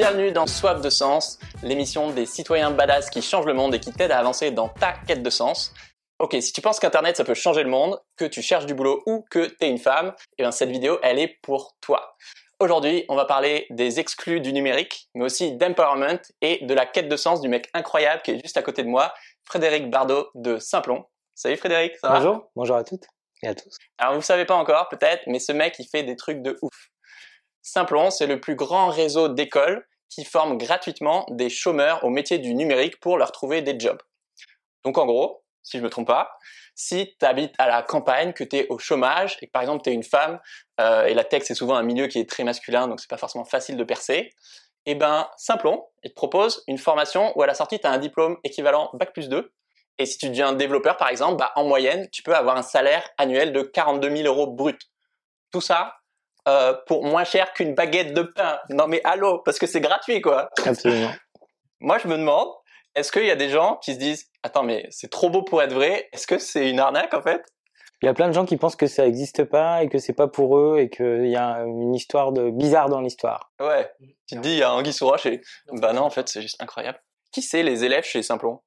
Bienvenue dans Soif de Sens, l'émission des citoyens badass qui changent le monde et qui t'aident à avancer dans ta quête de sens. Ok, si tu penses qu'Internet ça peut changer le monde, que tu cherches du boulot ou que t'es une femme, eh bien cette vidéo elle est pour toi. Aujourd'hui, on va parler des exclus du numérique, mais aussi d'empowerment et de la quête de sens du mec incroyable qui est juste à côté de moi, Frédéric Bardot de Simplon. Salut Frédéric, ça va Bonjour, bonjour à toutes et à tous. Alors vous savez pas encore peut-être, mais ce mec il fait des trucs de ouf. Simplon, c'est le plus grand réseau d'écoles qui forment gratuitement des chômeurs au métier du numérique pour leur trouver des jobs. Donc en gros, si je me trompe pas, si tu habites à la campagne, que tu es au chômage et que par exemple tu es une femme, euh, et la tech c'est souvent un milieu qui est très masculin, donc c'est pas forcément facile de percer, eh ben Simplon, il te propose une formation où à la sortie tu as un diplôme équivalent Bac plus 2, et si tu deviens développeur par exemple, bah, en moyenne tu peux avoir un salaire annuel de 42 000 euros brut. Tout ça euh, pour moins cher qu'une baguette de pain. Non mais allô, parce que c'est gratuit quoi. Absolument. Moi je me demande, est-ce qu'il y a des gens qui se disent, attends mais c'est trop beau pour être vrai, est-ce que c'est une arnaque en fait? Il y a plein de gens qui pensent que ça n'existe pas et que c'est pas pour eux et qu'il y a une histoire de bizarre dans l'histoire. Ouais. Tu te dis, il y a Anguille sous roche et bah non, en fait, c'est juste incroyable. Qui c'est les élèves chez Simplon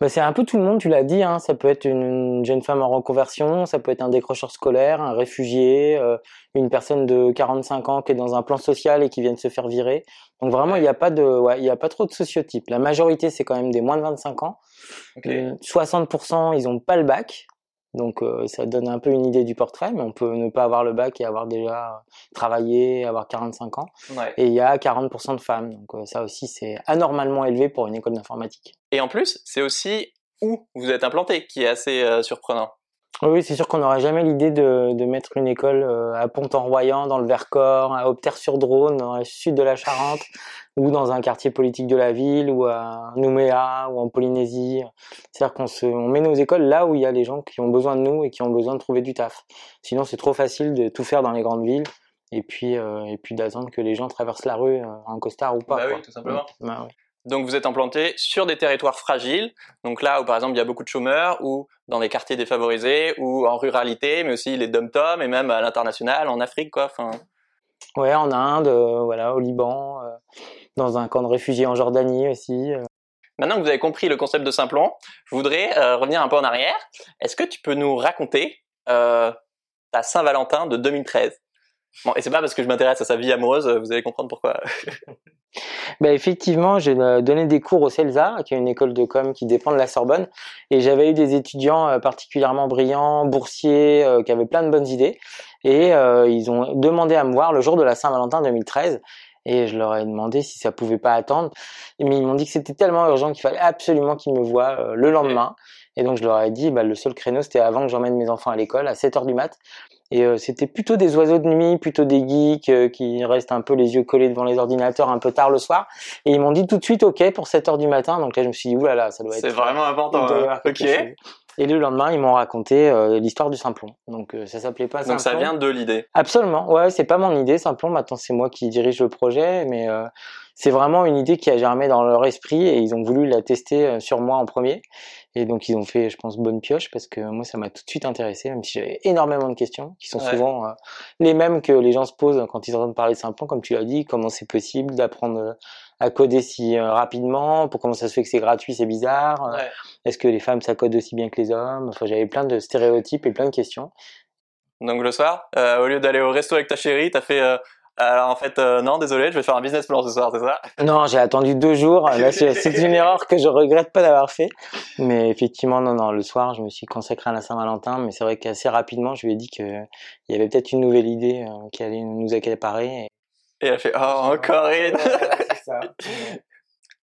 bah, c'est un peu tout le monde, tu l'as dit. Hein. Ça peut être une jeune femme en reconversion, ça peut être un décrocheur scolaire, un réfugié, euh, une personne de 45 ans qui est dans un plan social et qui vient de se faire virer. Donc vraiment, il n'y a pas de, ouais, il y a pas trop de sociotypes. La majorité, c'est quand même des moins de 25 ans. 60%, ils ont pas le bac. Donc euh, ça donne un peu une idée du portrait, mais on peut ne pas avoir le bac et avoir déjà travaillé, avoir 45 ans. Et il y a 40% de femmes. Donc euh, ça aussi, c'est anormalement élevé pour une école d'informatique. Et en plus, c'est aussi où vous êtes implanté qui est assez euh, surprenant. Oui, c'est sûr qu'on n'aurait jamais l'idée de, de, mettre une école euh, à Pont-en-Royan, dans le Vercors, à Opter-sur-Drône, dans le sud de la Charente, ou dans un quartier politique de la ville, ou à Nouméa, ou en Polynésie. C'est-à-dire qu'on se, on met nos écoles là où il y a les gens qui ont besoin de nous et qui ont besoin de trouver du taf. Sinon, c'est trop facile de tout faire dans les grandes villes et puis euh, et puis d'attendre que les gens traversent la rue en costard ou pas. Bah oui, tout simplement. Bah, oui. Donc vous êtes implanté sur des territoires fragiles, donc là où par exemple il y a beaucoup de chômeurs, ou dans des quartiers défavorisés, ou en ruralité, mais aussi les dom-tom et même à l'international, en Afrique quoi. Enfin... Ouais, en Inde, euh, voilà, au Liban, euh, dans un camp de réfugiés en Jordanie aussi. Euh. Maintenant que vous avez compris le concept de Simplon, je voudrais revenir un peu en arrière. Est-ce que tu peux nous raconter ta Saint-Valentin de 2013 Bon, et c'est pas parce que je m'intéresse à sa vie amoureuse, vous allez comprendre pourquoi. bah effectivement, j'ai euh, donné des cours au CELSA, qui est une école de com qui dépend de la Sorbonne, et j'avais eu des étudiants euh, particulièrement brillants, boursiers, euh, qui avaient plein de bonnes idées, et ils ont demandé à me voir le jour de la Saint-Valentin 2013, et je leur ai demandé si ça pouvait pas attendre, mais ils m'ont dit que c'était tellement urgent qu'il fallait absolument qu'ils me voient le lendemain, et donc je leur ai dit, bah, le seul créneau c'était avant que j'emmène mes enfants à l'école, à 7 heures du mat, et euh, c'était plutôt des oiseaux de nuit, plutôt des geeks euh, qui restent un peu les yeux collés devant les ordinateurs un peu tard le soir. Et ils m'ont dit tout de suite OK pour 7 heures du matin. Donc là, je me suis dit, oulala, ça doit être... C'est vraiment important. Hein. Ok. Et le lendemain, ils m'ont raconté euh, l'histoire du Simplon. Donc ça s'appelait pas Simplon. Donc ça vient de l'idée. Absolument. Ouais, c'est pas mon idée Simplon. Maintenant, c'est moi qui dirige le projet, mais c'est vraiment une idée qui a germé dans leur esprit et ils ont voulu la tester euh, sur moi en premier. Et donc ils ont fait, je pense, bonne pioche parce que moi ça m'a tout de suite intéressé, même si j'avais énormément de questions qui sont souvent euh, les mêmes que les gens se posent quand ils entendent parler de Simplon, comme tu l'as dit, comment c'est possible d'apprendre euh, à coder si rapidement, pour comment ça se fait que c'est gratuit, c'est bizarre. Est-ce que les femmes ça code aussi bien que les hommes? Enfin, j'avais plein de stéréotypes et plein de questions. Donc le soir, au lieu d'aller au resto avec ta chérie, t'as fait alors en fait, euh, non, désolé, je vais faire un business plan ce soir, c'est ça Non, j'ai attendu deux jours. c'est une erreur que je regrette pas d'avoir fait. Mais effectivement, non, non, le soir, je me suis consacré à la Saint-Valentin. Mais c'est vrai qu'assez rapidement, je lui ai dit qu'il y avait peut-être une nouvelle idée euh, qui allait nous accaparer. Et, et elle fait, oh, encore une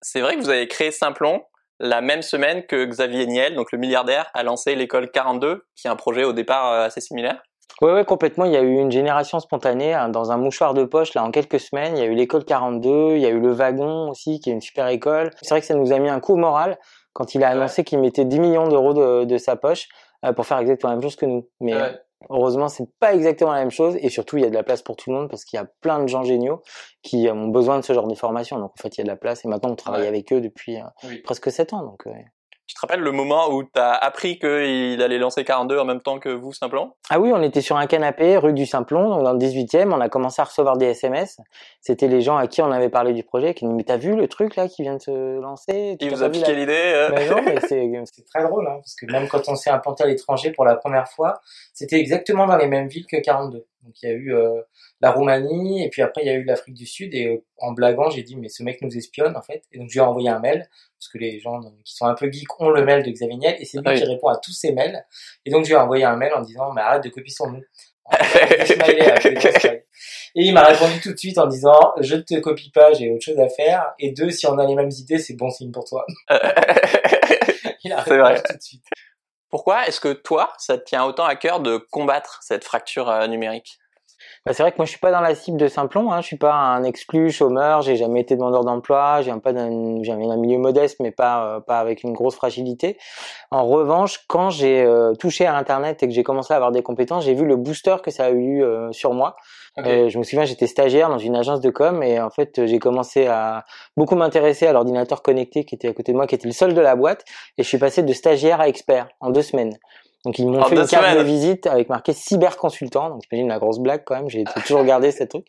C'est vrai que vous avez créé Simplon la même semaine que Xavier Niel, donc le milliardaire, a lancé l'école 42, qui est un projet au départ euh, assez similaire. Oui, ouais, complètement. Il y a eu une génération spontanée hein, dans un mouchoir de poche là en quelques semaines. Il y a eu l'école 42, il y a eu le wagon aussi qui est une super école. C'est vrai que ça nous a mis un coup moral quand il a annoncé qu'il mettait 10 millions d'euros de, de, sa poche euh, pour faire exactement la même chose que nous. Mais ouais. heureusement, c'est pas exactement la même chose et surtout il y a de la place pour tout le monde parce qu'il y a plein de gens géniaux qui ont besoin de ce genre de formation. Donc en fait, il y a de la place et maintenant on travaille avec eux depuis euh, presque 7 ans. Donc Tu te rappelles le moment où tu as appris qu'il allait lancer 42 en même temps que vous, Simplon? Ah oui, on était sur un canapé rue du Simplon, donc dans le 18e. On a commencé à recevoir des SMS. C'était les gens à qui on avait parlé du projet qui nous Mais t'as vu le truc là qui vient de se lancer? Il vous a piqué l'idée Mais non, mais c'est très drôle, hein, parce que même quand on s'est implanté à l'étranger pour la première fois, c'était exactement dans les mêmes villes que 42. Donc il y a eu euh, la Roumanie et puis après il y a eu l'Afrique du Sud et euh, en blaguant j'ai dit mais ce mec nous espionne en fait. Et donc je lui ai envoyé un mail parce que les gens qui sont un peu geeks ont le mail de Xavier Niel et c'est lui ah qui répond à tous ces mails. Et donc je lui ai envoyé un mail en disant mais arrête de copier son nom. Et il m'a répondu tout de suite en disant je ne te copie pas j'ai autre chose à faire. Et deux si on a les mêmes idées c'est bon signe pour toi. Il a répondu tout de suite pourquoi est-ce que toi, ça te tient autant à cœur de combattre cette fracture euh, numérique? Bah, c'est vrai que moi je suis pas dans la cible de Simplon, hein. je suis pas un exclu, chômeur, j'ai jamais été demandeur d'emploi, j'ai pas d'un, un milieu modeste mais pas euh, pas avec une grosse fragilité. En revanche, quand j'ai euh, touché à internet et que j'ai commencé à avoir des compétences, j'ai vu le booster que ça a eu sur moi. Je me souviens, j'étais stagiaire dans une agence de com et en fait j'ai commencé à beaucoup m'intéresser à l'ordinateur connecté qui était à côté de moi, qui était le seul de la boîte et je suis passé de stagiaire à expert en deux semaines. Donc ils m'ont fait une carte de visite avec marqué cyberconsultant. Donc j'imagine la grosse blague quand même. J'ai toujours regardé ce truc.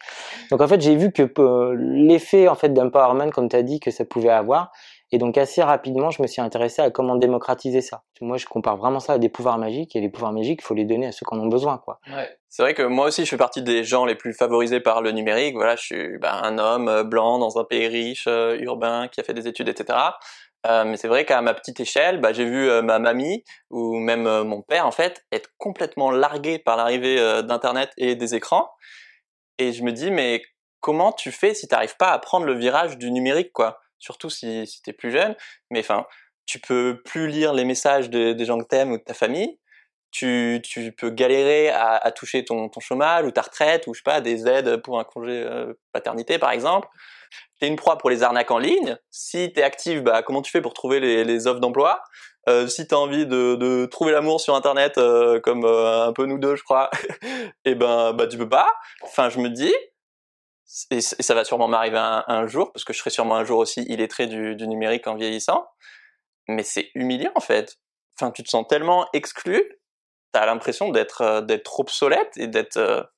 Donc en fait j'ai vu que euh, l'effet en fait d'empowerment comme tu as dit que ça pouvait avoir. Et donc assez rapidement je me suis intéressé à comment démocratiser ça. Moi je compare vraiment ça à des pouvoirs magiques et les pouvoirs magiques il faut les donner à ceux qui en ont besoin quoi. C'est vrai que moi aussi je fais partie des gens les plus favorisés par le numérique. Voilà je suis bah, un homme euh, blanc dans un pays riche, euh, urbain, qui a fait des études etc. Euh, mais c'est vrai qu'à ma petite échelle, bah, j'ai vu ma mamie ou même mon père en fait être complètement largué par l'arrivée d'internet et des écrans. Et je me dis mais comment tu fais si tu n'arrives pas à prendre le virage du numérique quoi? Surtout si, si tu es plus jeune. Mais enfin, tu peux plus lire les messages des gens que t'aimes ou de ta famille. Tu, tu peux galérer à, à toucher ton, ton, chômage ou ta retraite ou je sais pas des aides pour un congé paternité par exemple t'es une proie pour les arnaques en ligne. Si t'es active, bah, comment tu fais pour trouver les, les offres d'emploi? Euh, Si t'as envie de, de trouver l'amour sur Internet, euh, comme euh, un peu nous deux, je crois, et eh ben, bah, tu peux pas. Enfin, je me dis, et, ça va sûrement m'arriver un, jour, parce que je serai sûrement un jour aussi illettré du, numérique en vieillissant. Mais c'est humiliant en fait. Enfin, tu te sens tellement exclu, t'as l'impression d'être euh, d'être obsolète et d'être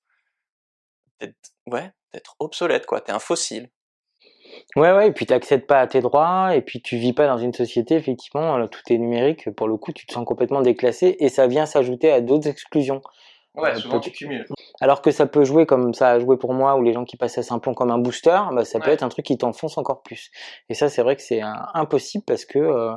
ouais d'être obsolète quoi. T'es un fossile. Ouais, ouais, et puis tu n'accèdes pas à tes droits, et puis tu vis pas dans une société, effectivement, tout est numérique, pour le coup, tu te sens complètement déclassé, et ça vient s'ajouter à d'autres exclusions. Ouais, euh, souvent tu cumules. Alors que ça peut jouer comme ça a joué pour moi, ou les gens qui passaient à Simplon comme un booster, bah, ça peut être un truc qui t'enfonce encore plus. Et ça, c'est vrai que c'est impossible parce que, euh,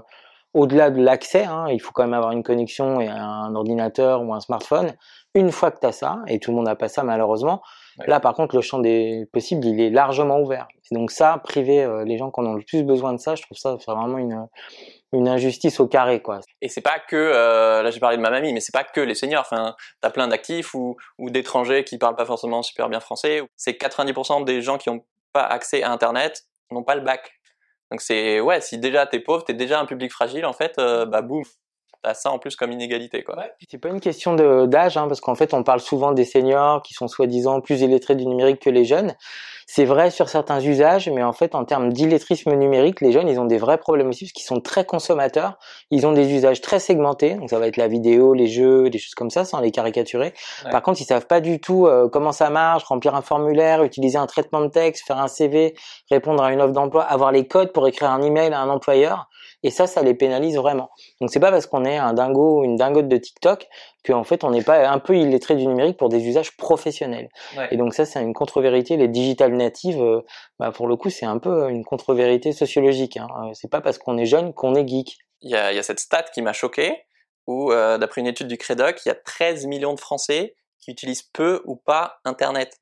au-delà de l'accès, hein, il faut quand même avoir une connexion et un ordinateur ou un smartphone. Une fois que tu as ça, et tout le monde n'a pas ça malheureusement, Là, par contre, le champ des possibles, il est largement ouvert. Et donc ça, priver euh, les gens qui en ont le plus besoin de ça, je trouve ça c'est vraiment une, une injustice au carré, quoi. Et c'est pas que, euh, là j'ai parlé de ma mamie, mais c'est pas que les seniors. Enfin, t'as plein d'actifs ou, ou d'étrangers qui parlent pas forcément super bien français. C'est 90% des gens qui ont pas accès à Internet n'ont pas le bac. Donc c'est ouais, si déjà t'es pauvre, t'es déjà un public fragile, en fait, euh, bah boum, t'as ça en plus comme inégalité quoi. Ouais, c'est pas une question d'âge hein, parce qu'en fait on parle souvent des seniors qui sont soi-disant plus illettrés du numérique que les jeunes. C'est vrai sur certains usages, mais en fait en termes d'illettrisme numérique, les jeunes ils ont des vrais problèmes aussi parce qu'ils sont très consommateurs. Ils ont des usages très segmentés, donc ça va être la vidéo, les jeux, des choses comme ça, sans les caricaturer. Par contre ils savent pas du tout euh, comment ça marche, remplir un formulaire, utiliser un traitement de texte, faire un CV, répondre à une offre d'emploi, avoir les codes pour écrire un email à un employeur. Et ça, ça les pénalise vraiment. Donc c'est pas parce qu'on est un dingo ou une dingote de TikTok qu'en fait on n'est pas un peu illettré du numérique pour des usages professionnels. Et donc ça, c'est une contre-vérité. Les digital natives, euh, bah, pour le coup, c'est un peu une contre-vérité sociologique. Hein. Euh, c'est pas parce qu'on est jeune qu'on est geek. Il y a, y a, cette stat qui m'a choqué, où euh, d'après une étude du Crédoc, il y a 13 millions de Français qui utilisent peu ou pas Internet.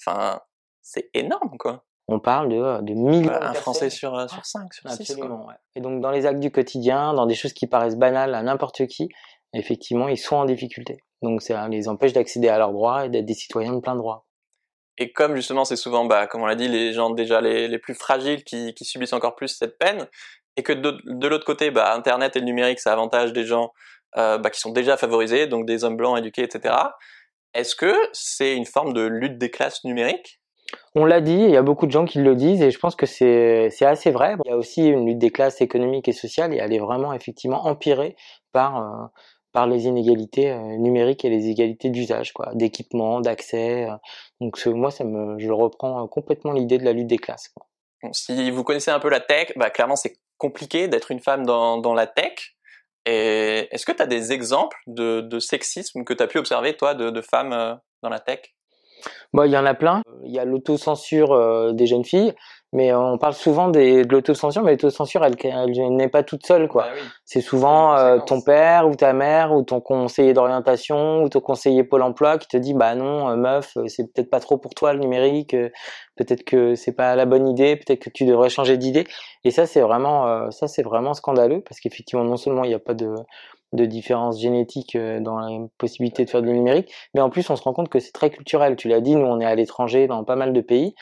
Enfin, c'est énorme, quoi on parle de, de millions Un Français sur, euh, sur 5, sur Absolument, Ouais. Et donc dans les actes du quotidien, dans des choses qui paraissent banales à n'importe qui, effectivement, ils sont en difficulté. Donc ça les empêche d'accéder à leurs droits et d'être des citoyens de plein droit. Et comme justement c'est souvent, bah, comme on l'a dit, les gens déjà les, les plus fragiles qui, qui, subissent encore plus cette peine, et que de, de l'autre côté, bah, Internet et le numérique, ça avantage des gens euh, bah, qui sont déjà favorisés, donc des hommes blancs éduqués, etc. Est-ce que c'est une forme de lutte des classes numériques? On l'a dit, il y a beaucoup de gens qui le disent et je pense que c'est assez vrai. Il y a aussi une lutte des classes économiques et sociales et elle est vraiment effectivement empirée par euh, les inégalités euh, numériques et les inégalités d'usage, d'équipement, d'accès. Euh. donc moi, je reprends complètement l'idée de la lutte des classes. Si vous connaissez un peu la tech, bah clairement c'est compliqué d'être une femme dans la tech. Est-ce que tu as des exemples de, de sexisme que tu as pu observer toi de, de femmes dans la tech? Bon, il y en a plein. Il y a l'autocensure euh, des jeunes filles, mais on parle souvent des, de l'autocensure, mais l'autocensure, elle, elle, n'est pas toute seule, quoi. Bah c'est souvent euh, ton père ou ta mère ou ton conseiller d'orientation ou ton conseiller Pôle Emploi qui te dit, bah non, euh, meuf, c'est peut-être pas trop pour toi le numérique, peut-être que c'est pas la bonne idée, peut-être que tu devrais changer d'idée. Et ça, c'est vraiment, ça, c'est vraiment scandaleux parce qu'effectivement, non seulement il n'y a pas de de différences génétiques euh, dans la possibilité de faire du numérique, mais en plus on se rend compte que c'est très culturel. Tu l'as dit, nous on est à l'étranger dans pas mal de pays.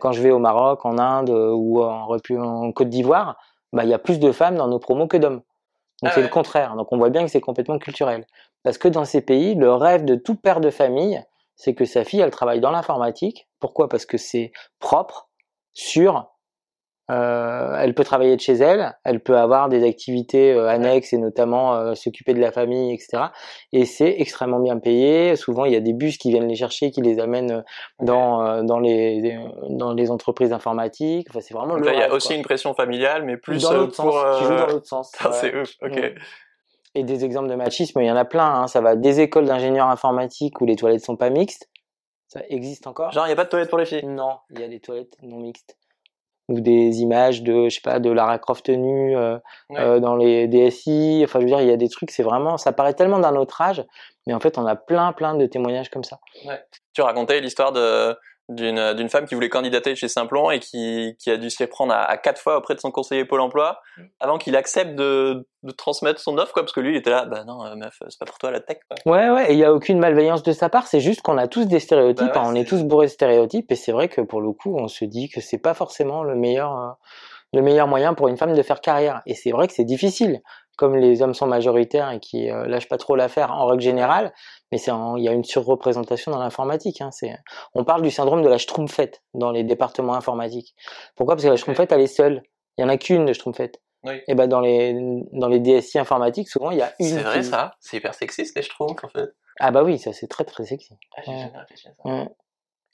Quand je vais au Maroc, en Inde euh, ou en, en Côte d'Ivoire, bah il y a plus de femmes dans nos promos que d'hommes. Donc ah c'est le contraire. Donc on voit bien que c'est complètement culturel. Parce que dans ces pays, le rêve de tout père de famille, c'est que sa fille elle travaille dans l'informatique. Pourquoi? Parce que c'est propre, sûr euh, elle peut travailler de chez elle, elle peut avoir des activités euh, annexes et notamment euh, s'occuper de la famille, etc. Et c'est extrêmement bien payé. Souvent, il y a des bus qui viennent les chercher, qui les amènent dans dans les dans les entreprises informatiques. Enfin, c'est vraiment. Donc là, il y a aussi une pression familiale, mais plus dans l'autre pour. Sens, qui joue dans l'autre sens. c'est ouf. Ok. Mm. Et des exemples de machisme, il y en a plein. Hein. Ça va des écoles d'ingénieurs informatiques où les toilettes sont pas mixtes. Ça existe encore? Genre, il n'y a pas de toilettes pour les filles? Non, il y a des toilettes non mixtes ou des images de je sais pas de Lara Croft nue euh, euh, dans les DSI enfin je veux dire il y a des trucs c'est vraiment ça paraît tellement d'un autre âge mais en fait on a plein plein de témoignages comme ça. Ouais. tu racontais l'histoire de d'une d'une femme qui voulait candidater chez Simplon et qui, qui a dû se les prendre à, quatre fois auprès de son conseiller Pôle Emploi mm. avant qu'il accepte de, de transmettre son offre quoi parce que lui il était là bah non euh, meuf c'est pas pour toi la tech quoi. ouais ouais et il y a aucune malveillance de sa part c'est juste qu'on a tous des stéréotypes bah on est... tous bourrés de stéréotypes et c'est vrai que pour le coup on se dit que c'est pas forcément le meilleur euh, le meilleur moyen pour une femme de faire carrière et c'est vrai que c'est difficile comme les hommes sont majoritaires et qui euh, lâchent pas trop l'affaire en règle générale, mais c'est il y a une surreprésentation dans l'informatique. Hein, on parle du syndrome de la schtroumpfette dans les départements informatiques. Pourquoi? Parce que la schtroumpfette elle est seule. Il y en a qu'une de schtroumpfette. Oui. Et ben dans les dans les DSI informatiques, souvent il y a une. C'est vrai ça? C'est hyper sexiste les schtroumpfs en fait. Ah bah oui, ça c'est très très sexy. Ah,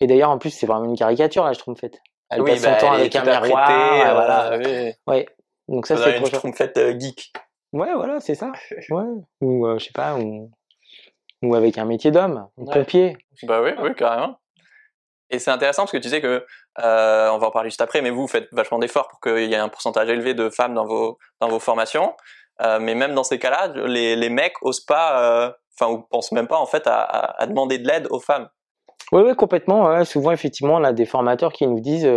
Et d'ailleurs en plus c'est vraiment une caricature la schtroumpfette. Elle passe son bah, temps avec un miroir. Euh, voilà. Oui. Ouais. Donc ça, c'est une schtroumpfette euh, geek. Ouais, voilà, c'est ça. Ouais. Ou euh, je sais pas, ou, ou avec un métier d'homme, un pompier. Bah oui, oui, carrément. Et c'est intéressant parce que tu sais que, euh, on va en parler juste après, mais vous, faites vachement d'efforts pour qu'il y ait un pourcentage élevé de femmes dans vos, dans vos formations. Euh, mais même dans ces cas-là, les, les mecs osent pas, enfin, ou pensent même pas en fait à, à, demander de l'aide aux femmes. Oui, oui, complètement. Souvent, effectivement, on a des formateurs qui nous disent,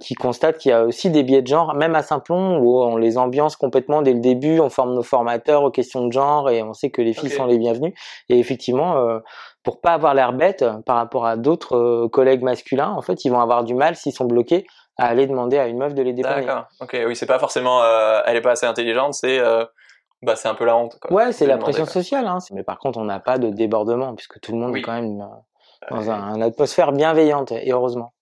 qui constate qu'il y a aussi des biais de genre, même à Simplon, où on les ambiance complètement dès le début, on forme nos formateurs aux questions de genre et on sait que les filles sont les bienvenues. Et effectivement, euh, pour pas avoir l'air bête par rapport à d'autres euh, collègues masculins, en fait, ils vont avoir du mal s'ils sont bloqués à aller demander à une meuf de les dépanner. D'accord. Ok. Oui, c'est pas forcément, euh, elle est pas assez intelligente, c'est bah c'est un peu la honte. Quoi. Ouais, c'est la pression sociale. Hein. Mais par contre, on n'a pas de débordement puisque tout le monde est quand même dans un, une atmosphère bienveillante et heureusement.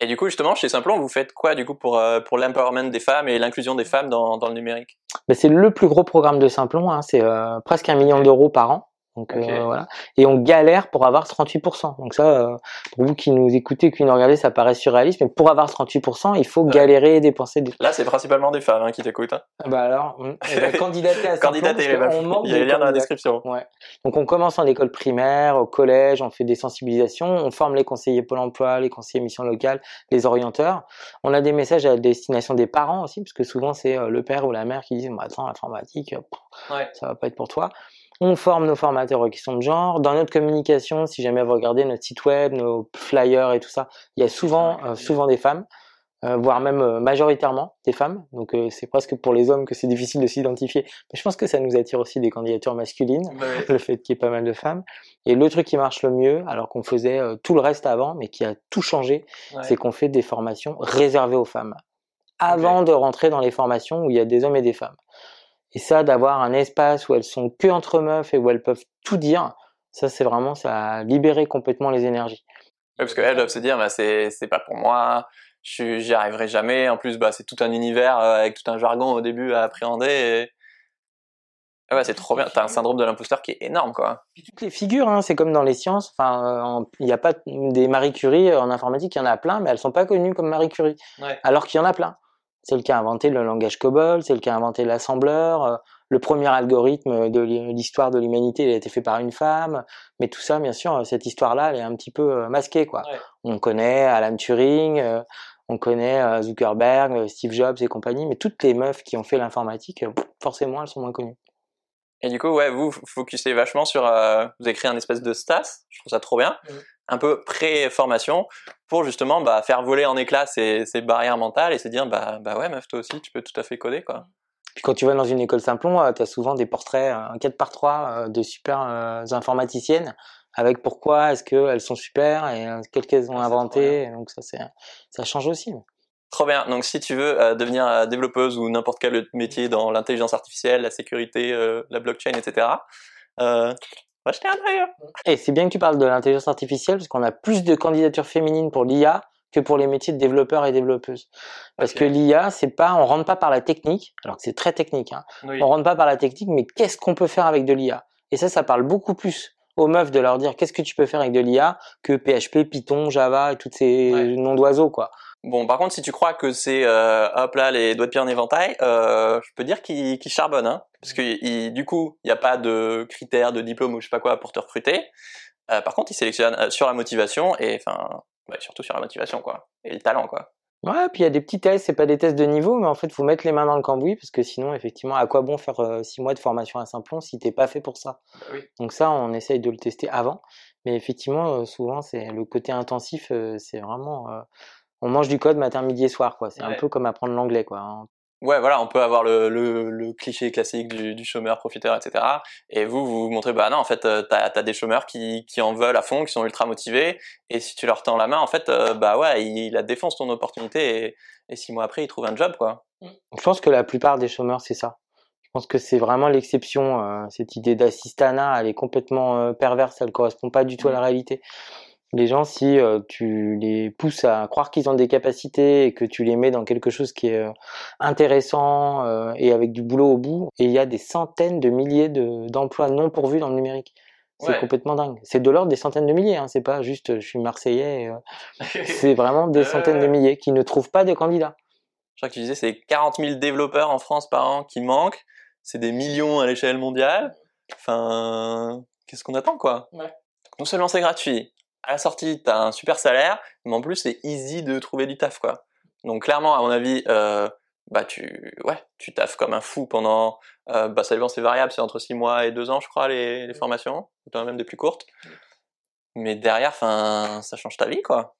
Et du coup, justement, chez Simplon, vous faites quoi du coup pour, euh, pour l'empowerment des femmes et l'inclusion des femmes dans, dans le numérique? Ben, C'est le plus gros programme de Simplon, hein, c'est euh, presque un million d'euros par an. Donc euh, voilà. Et on galère pour avoir 38%. Donc ça, euh, pour vous qui nous écoutez, qui nous regardez, ça paraît surréaliste, mais pour avoir 38%, il faut galérer et dépenser. Des... Là, c'est principalement des femmes hein, qui t'écoutent. Hein. Ah bah alors, on, eh ben, candidater à candidater, il y a les liens dans la description. Ouais. Donc on commence en école primaire, au collège, on fait des sensibilisations, on forme les conseillers Pôle Emploi, les conseillers mission locale, les orienteurs. On a des messages à destination des parents aussi, parce que souvent c'est euh, le père ou la mère qui disent, bah, attends, l'informatique, ouais. ça va pas être pour toi. On forme nos formateurs aux questions de genre. Dans notre communication, si jamais vous regardez notre site web, nos flyers et tout ça, il y a souvent, euh, souvent des femmes, euh, voire même euh, majoritairement des femmes. Donc c'est presque pour les hommes que c'est difficile de s'identifier. Mais je pense que ça nous attire aussi des candidatures masculines, le fait qu'il y ait pas mal de femmes. Et le truc qui marche le mieux, alors qu'on faisait tout le reste avant, mais qui a tout changé, c'est qu'on fait des formations réservées aux femmes. Avant de rentrer dans les formations où il y a des hommes et des femmes. Et ça, d'avoir un espace où elles sont que entre meufs et où elles peuvent tout dire, ça c'est vraiment, ça a libéré complètement les énergies. parce qu'elles doivent se dire, bah, c'est, c'est pas pour moi, j'y arriverai jamais. En plus, bah, c'est tout un univers euh, avec tout un jargon au début à appréhender. Et... Ah ouais, c'est trop bien. T'as un syndrome de l'imposteur qui est énorme, quoi. toutes les figures, hein, c'est comme dans les sciences. Enfin, euh, il n'y a pas des Marie Curie euh, en informatique, il y en a plein, mais elles sont pas connues comme Marie Curie. Alors qu'il y en a plein. C'est le qui a inventé le langage COBOL, c'est le qui a inventé l'assembleur. le premier algorithme de l'histoire de l'humanité, il a été fait par une femme. Mais tout ça, bien sûr, cette histoire-là, elle est un petit peu masquée, quoi. On connaît Alan Turing, on connaît euh, Zuckerberg, euh, Steve Jobs et compagnie, mais toutes les meufs qui ont fait l'informatique, euh, forcément, elles sont moins connues. Et du coup, ouais, vous focussez vachement sur, vous avez créé un espèce de STAS, je trouve ça trop bien, un peu pré-formation pour justement bah, faire voler en éclats ces, ces, barrières mentales et se dire bah, bah ouais, meuf, toi aussi, tu peux tout à fait coder, quoi. Puis quand tu vas dans une école Simplon, tu as souvent des portraits, un 4 par 3 de super informaticiennes avec pourquoi est-ce qu'elles sont super et euh, qu'est-ce qu'elles ont inventé. Donc ça, change aussi. Trop bien. Donc si tu veux euh, devenir euh, développeuse ou n'importe quel métier dans l'intelligence artificielle, la sécurité, la blockchain, etc. Euh, jeter un œil. Et c'est bien que tu parles de l'intelligence artificielle parce qu'on a plus de candidatures féminines pour l'IA que pour les métiers de développeurs et développeuses. Parce que l'IA, c'est pas, on rentre pas par la technique, alors que c'est très technique. Hein. On rentre pas par la technique, mais qu'est-ce qu'on peut faire avec de l'IA Et ça, ça parle beaucoup plus aux meufs de leur dire qu'est-ce que tu peux faire avec de l'IA que PHP, Python, Java et tous ces noms d'oiseaux quoi. Bon, par contre, si tu crois que c'est euh, hop là les doigts de pied en éventail, euh, je peux dire qu'ils qu charbonnent, hein, parce que du coup, il n'y a pas de critères de diplôme ou je sais pas quoi pour te recruter. Euh, par contre, ils sélectionnent euh, sur la motivation et enfin, ouais, surtout sur la motivation quoi, et le talent quoi. Ouais, puis il y a des petits tests, c'est pas des tests de niveau, mais en fait, faut mettre les mains dans le cambouis parce que sinon, effectivement, à quoi bon faire six mois de formation à Simplon si t'es pas fait pour ça? Bah Donc ça, on essaye de le tester avant, mais effectivement, souvent, c'est le côté intensif, c'est vraiment, on mange du code matin, midi et soir, quoi. C'est un peu comme apprendre l'anglais, quoi. Hein ouais, voilà, on peut avoir le, le, le cliché classique du, du, chômeur profiteur, etc. Et vous, vous montrez, bah non, en fait, euh, t'as as des chômeurs qui, qui en veulent à fond, qui sont ultra motivés, et si tu leur tends la main, en fait, euh, bah ouais, il, la défonce ton opportunité, et, et six mois après, ils trouvent un job, quoi. Je pense que la plupart des chômeurs, c'est ça. Je pense que c'est vraiment l'exception. Euh, cette idée d'assistanat, elle est complètement perverse, elle correspond pas du tout à la réalité les gens, si euh, tu les pousses à croire qu'ils ont des capacités et que tu les mets dans quelque chose qui est euh, intéressant euh, et avec du boulot au bout, et il y a des centaines de milliers d'emplois non pourvus dans le numérique. C'est complètement dingue. C'est de l'ordre des centaines de milliers, hein. c'est pas juste je suis marseillais. c'est vraiment des centaines de milliers qui ne trouvent pas de candidats. Je crois que tu disais c'est 40 000 développeurs en France par an qui manquent. C'est des millions à l'échelle mondiale. Enfin, qu'est-ce qu'on attend quoi? Non seulement c'est gratuit, à la sortie, t'as un super salaire, mais en plus, c'est easy de trouver du taf, quoi. Donc clairement, à mon avis, euh, bah tu, ouais, tu taffes comme un fou pendant, euh, bah ça dépend, c'est variable, c'est entre 6 mois et 2 ans, je crois, les, formations, même des plus courtes. Mais derrière, enfin, ça change ta vie, quoi.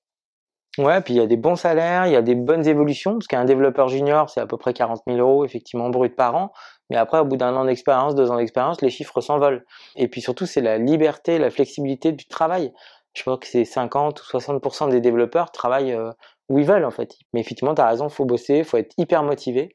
Ouais, puis il y a des bons salaires, il y a des bonnes évolutions, parce qu'un développeur junior, c'est à peu près 40 000 euros, effectivement, brut par an. Mais après, au bout d'un an d'expérience, deux ans d'expérience, les chiffres s'envolent. Et puis surtout, c'est la liberté, la flexibilité du travail je crois que c'est 50 ou 60% des développeurs travaillent euh, où ils veulent en fait. Mais effectivement, tu as raison, faut bosser, faut être hyper motivé.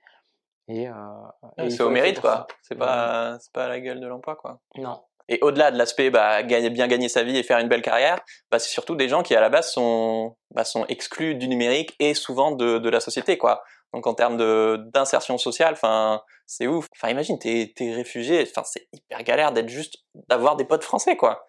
Et, euh, c'est au mérite quoi. C'est pas, c'est pas la gueule de l'emploi quoi. Non. Et au-delà de l'aspect bah, gagner, bien gagner sa vie et faire une belle carrière, bah, c'est surtout des gens qui à la base sont, bah, sont exclus du numérique et souvent de, de la société quoi. Donc en termes d'insertion sociale, enfin c'est ouf. Enfin imagine t'es es réfugié, enfin c'est hyper galère d'être juste d'avoir des potes français quoi.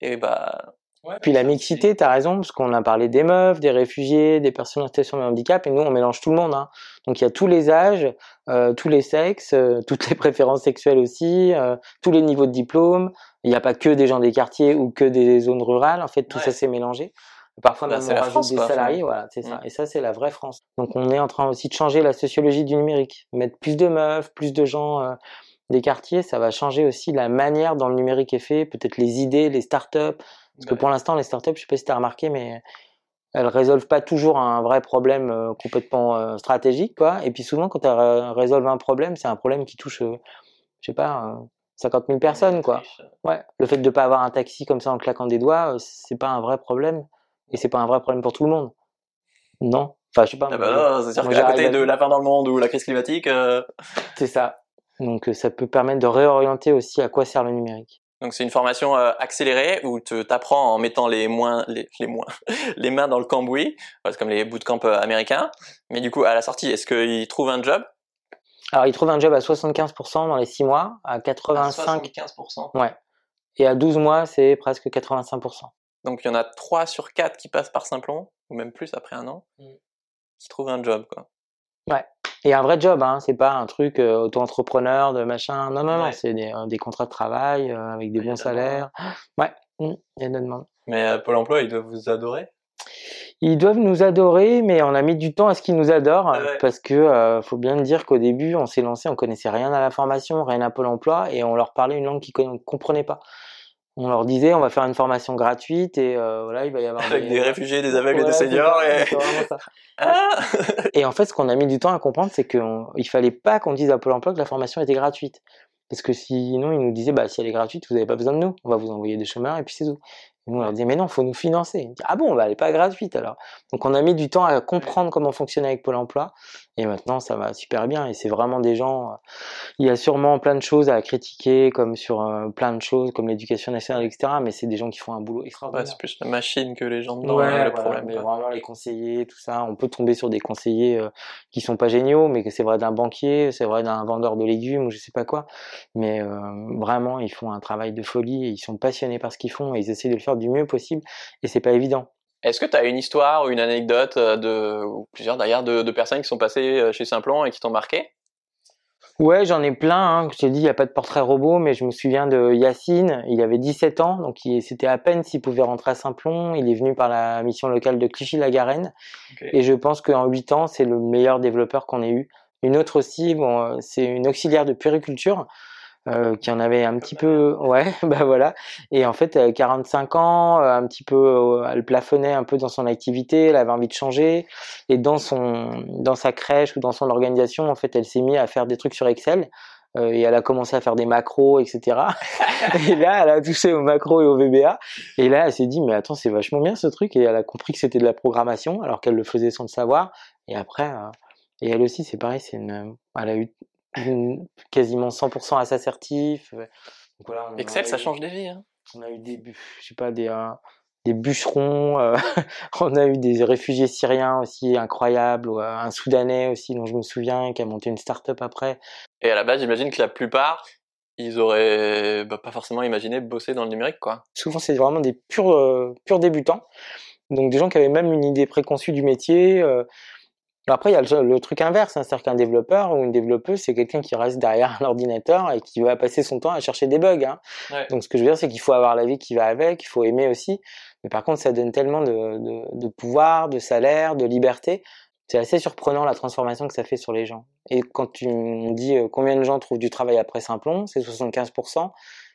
Et bah puis la mixité, tu as raison, parce qu'on a parlé des meufs, des réfugiés, des personnes en situation de handicap, et nous, on mélange tout le monde. Hein. Donc il y a tous les âges, euh, tous les sexes, euh, toutes les préférences sexuelles aussi, euh, tous les niveaux de diplôme. Il n'y a pas que des gens des quartiers ou que des zones rurales. En fait, tout ça s'est mélangé. Parfois, bah, même on rajoute des salariés, voilà, c'est ça. Mm. Et ça, c'est la vraie France. Donc, on est en train aussi de changer la sociologie du numérique. Mettre plus de meufs, plus de gens des quartiers, ça va changer aussi la manière dont le numérique est fait, peut-être les idées, les startups, parce que pour l'instant, les startups, je sais pas si tu as remarqué, mais elles résolvent pas toujours un vrai problème euh, complètement euh, stratégique, quoi. Et puis souvent, quand elles résolvent un problème, c'est un problème qui touche, euh, je sais pas, 50 000 personnes, quoi. Ouais. Le fait de pas avoir un taxi comme ça en claquant des doigts, c'est pas un vrai problème. Et c'est pas un vrai problème pour tout le monde. Non. Enfin, je sais pas. Ah bah c'est-à-dire qu'à côté de la fin dans le monde ou la crise climatique. C'est ça. Donc, ça peut permettre de réorienter aussi à quoi sert le numérique. Donc c'est une formation euh, accélérée où tu t'apprends en mettant les moins les, les moins les mains dans le cambouis, c'est comme les bootcamps euh, américains. Mais du coup à la sortie, est-ce qu'ils trouvent un job? Alors ils trouvent un job à 75% dans les 6 mois, à 85 75%. ouais. Et à 12 mois, c'est presque 85%. Donc il y en a 3 sur 4 qui passent par Simplon ou même plus après un an Mm. qui trouvent un job quoi. Et un vrai job, hein, c'est pas un truc euh, auto-entrepreneur de machin. Non, non, non, Ouais. c'est des, des contrats de travail euh, avec des Ouais, il bons salaires. Ouais, mm, il y a de la demande. Mais euh, Pôle emploi, ils doivent vous adorer? Ils doivent nous adorer, mais on a mis du temps à ce qu'ils nous adorent, Ah ouais. parce que faut bien dire qu'au début, on s'est lancé, on connaissait rien à la formation, rien à Pôle Emploi, et on leur parlait une langue qu'ils ne comprenaient pas. On leur disait, on va faire une formation gratuite, et euh, voilà, il va y avoir Avec des réfugiés, des aveugles et des seniors. Et... Ah Et en fait, ce qu'on a mis du temps à comprendre, c'est qu'il fallait pas qu'on dise à Pôle emploi que la formation était gratuite. Parce que sinon, ils nous disaient, bah, si elle est gratuite, vous n'avez pas besoin de nous. On va vous envoyer des chômeurs et puis c'est tout. Et nous, on leur disait, mais non, faut nous financer. Disaient, ah bon, bah, elle n'est pas gratuite alors. Donc, on a mis du temps à comprendre comment fonctionner avec Pôle emploi. Et maintenant, ça va super bien. Et c'est vraiment des gens. euh, Il y a sûrement plein de choses à critiquer, comme sur euh, plein de choses, comme l'éducation nationale, etc. Mais c'est des gens qui font un boulot Ouais, extraordinaire. c'est plus la machine que les gens dedans, Ouais, hein, le voilà, problème. quoi. vraiment les conseillers, tout ça, on peut tomber sur des conseillers euh, qui sont pas géniaux, mais que c'est vrai d'un banquier, c'est vrai d'un vendeur de légumes ou je sais pas quoi. Mais euh, vraiment, ils font un travail de folie et ils sont passionnés par ce qu'ils font et ils essaient de le faire du mieux possible et c'est pas évident. Est-ce que tu as une histoire ou une anecdote euh, de, ou plusieurs d'ailleurs, de, de personnes qui sont passées euh, chez Simplon et qui t'ont marqué? Ouais, j'en ai plein. Hein. Je t'ai dit, il n'y a pas de portrait robot, mais je me souviens de Yacine. Il avait 17 ans, donc c'était à peine s'il pouvait rentrer à Saint-Plon. Il est venu par la mission locale de Clichy-la-Garenne. Et je pense qu'en 8 ans, c'est le meilleur développeur qu'on ait eu. Une autre aussi, bon, euh, c'est une auxiliaire de puériculture. Euh, qui en avait un petit peu, ouais, bah voilà. Et en fait, elle a 45 ans, euh, un petit peu, euh, elle plafonnait un peu dans son activité, elle avait envie de changer. Et dans son, dans sa crèche ou dans son organisation, en fait, elle s'est mise à faire des trucs sur Excel. euh, et elle a commencé à faire des macros, etc. et là, elle a touché aux macros et au VBA. Et là, elle s'est dit, mais attends, c'est vachement bien ce truc. Et elle a compris que c'était de la programmation, alors qu'elle le faisait sans le savoir. Et après, euh, et elle aussi, c'est pareil, c'est une, elle a eu quasiment 100% à assertif. Donc voilà, on Excel, ça change des vies. Hein. on a eu des, je sais pas, des, euh, des bûcherons, euh, on a eu des réfugiés syriens aussi incroyables, ou, euh, un Soudanais aussi dont je me souviens qui a monté une start-up après. Et à la base, j'imagine que la plupart, ils auraient bah, pas forcément imaginé bosser dans le numérique, quoi. Souvent, c'est vraiment des purs, euh, purs débutants, donc des gens qui avaient même une idée préconçue du métier. euh. Après, il y a le, le truc inverse, hein, c'est-à-dire qu'un développeur ou une développeuse, c'est quelqu'un qui reste derrière un ordinateur et qui va passer son temps à chercher des bugs. hein. Ouais. Donc ce que je veux dire, c'est qu'il faut avoir la vie qui va avec, il faut aimer aussi. Mais par contre, ça donne tellement de, de, de pouvoir, de salaire, de liberté. C'est assez surprenant la transformation que ça fait sur les gens. Et quand tu me dis euh, combien de gens trouvent du travail après Simplon, c'est 75%,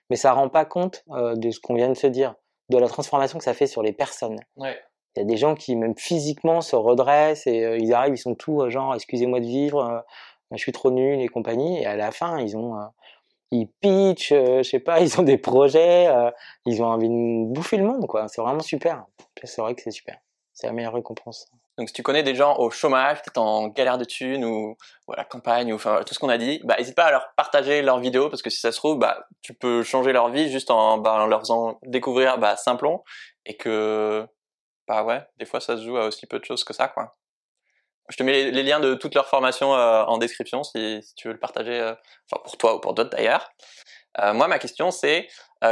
mais ça rend pas compte euh, de ce qu'on vient de se dire, de la transformation que ça fait sur les personnes. Ouais. Il y a des gens qui, même physiquement, se redressent et euh, ils arrivent, ils sont tout euh, genre, excusez-moi de vivre, euh, je suis trop nul et compagnie. Et à la fin, ils ont, euh, ils pitchent, euh, je sais pas, ils ont des projets, ils ont envie de bouffer le monde, quoi. C'est vraiment super. C'est vrai que c'est super. C'est la meilleure récompense. Donc si tu connais des gens au chômage, peut-être en galère de thunes ou, ou à la campagne ou enfin tout ce qu'on a dit, bah n'hésite pas à leur partager leurs vidéos parce que si ça se trouve, bah tu peux changer leur vie juste en, bah, en leur faisant découvrir bah, Simplon et que bah ouais, des fois ça se joue à aussi peu de choses que ça quoi. Je te mets les, liens de toutes leurs formations euh, en description si, tu veux le partager, euh, pour toi ou pour d'autres d'ailleurs. Euh, moi ma question c'est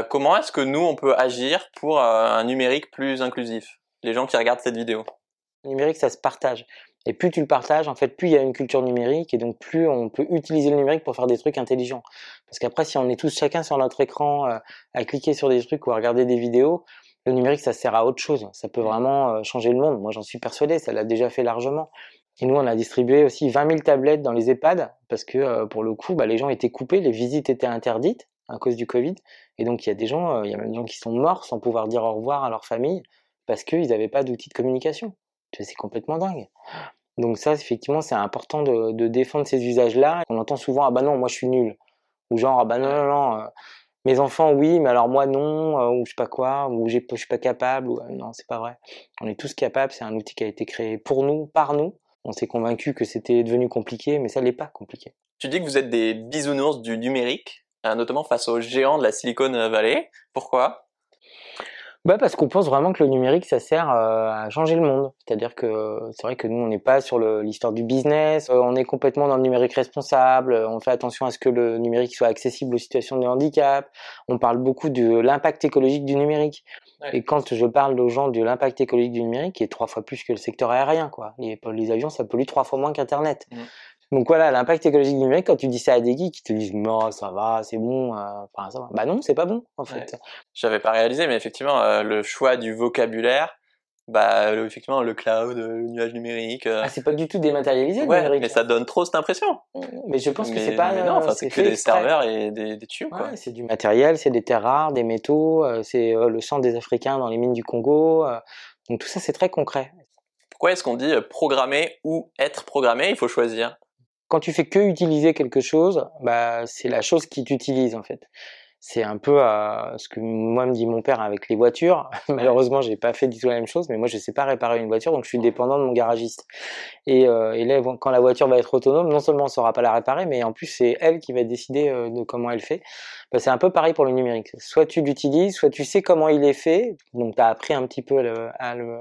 comment est-ce que nous on peut agir pour un numérique plus inclusif? Les gens qui regardent cette vidéo. Le numérique, ça se partage. Et plus tu le partages, en fait, plus il y a une culture numérique et donc plus on peut utiliser le numérique pour faire des trucs intelligents. Parce qu'après, si on est tous chacun sur notre écran à cliquer sur des trucs ou à regarder des vidéos, le numérique, ça sert à autre chose. Ça peut vraiment euh, changer le monde. Moi, j'en suis persuadé, ça l'a déjà fait largement. Et nous, on a distribué aussi 20 000 tablettes dans les EHPAD parce que, euh, pour le coup, bah, les gens étaient coupés, les visites étaient interdites à cause du Covid. Et donc, il y a des gens, euh, il y a même des gens qui sont morts sans pouvoir dire au revoir à leur famille parce qu'ils n'avaient pas d'outils de communication. C'est complètement dingue. Donc ça, effectivement, c'est important de, de défendre ces usages-là. On entend souvent, ah bah non, moi je suis nul. Ou genre, ah bah non, non, non, mes enfants, oui, mais alors moi non, euh, ou je sais pas quoi, ou je suis pas capable. Ou, euh, non, c'est pas vrai. On est tous capables, c'est un outil qui a été créé pour nous, par nous. On s'est convaincu que c'était devenu compliqué, mais ça l'est pas compliqué. Tu dis que vous êtes des bisounours du numérique. notamment face aux géants de la Silicon Valley. Pourquoi? Bah parce qu'on pense vraiment que le numérique, ça sert euh, à changer le monde. C'est-à-dire que c'est vrai que nous, on n'est pas sur l'histoire du business, euh, on est complètement dans le numérique responsable, euh, on fait attention à ce que le numérique soit accessible aux situations de handicap, on parle beaucoup de l'impact écologique du numérique. Et quand je parle aux gens de l'impact écologique du numérique, qui est trois fois plus que le secteur aérien, quoi. Les, les avions, ça pollue trois fois moins qu'Internet. Mmh. Donc voilà, l'impact écologique du numérique, quand tu dis ça à des geeks, qui te disent non, ça va, c'est bon, euh, enfin ça va. Bah non, c'est pas bon en fait. J'avais pas réalisé, mais effectivement, euh, le choix du vocabulaire, bah effectivement le cloud, le nuage numérique. Euh... Ah, c'est pas du tout dématérialisé. Ouais, numérique, mais ça donne trop cette impression. Mais je pense que c'est pas. Mais non, enfin c'est que des serveurs et des, des tubes. Ouais, c'est du matériel, c'est des terres rares, des métaux, euh, c'est le sang des Africains dans les mines du Congo. donc tout ça, c'est très concret. Pourquoi est-ce qu'on dit programmer ou être programmé? Il faut choisir quand tu fais que utiliser quelque chose, bah, c'est la chose qui t'utilise en fait. C'est un peu euh, ce que moi me dit mon père avec les voitures. Malheureusement, j'ai pas fait du tout la même chose, mais moi je sais pas réparer une voiture, donc je suis dépendant de mon garagiste. Et, euh, et là, quand la voiture va être autonome, non seulement on saura pas la réparer, mais en plus c'est elle qui va décider euh, de comment elle fait. Bah, c'est un peu pareil pour le numérique. Soit tu l'utilises, soit tu sais comment il est fait, donc tu as appris un petit peu à le,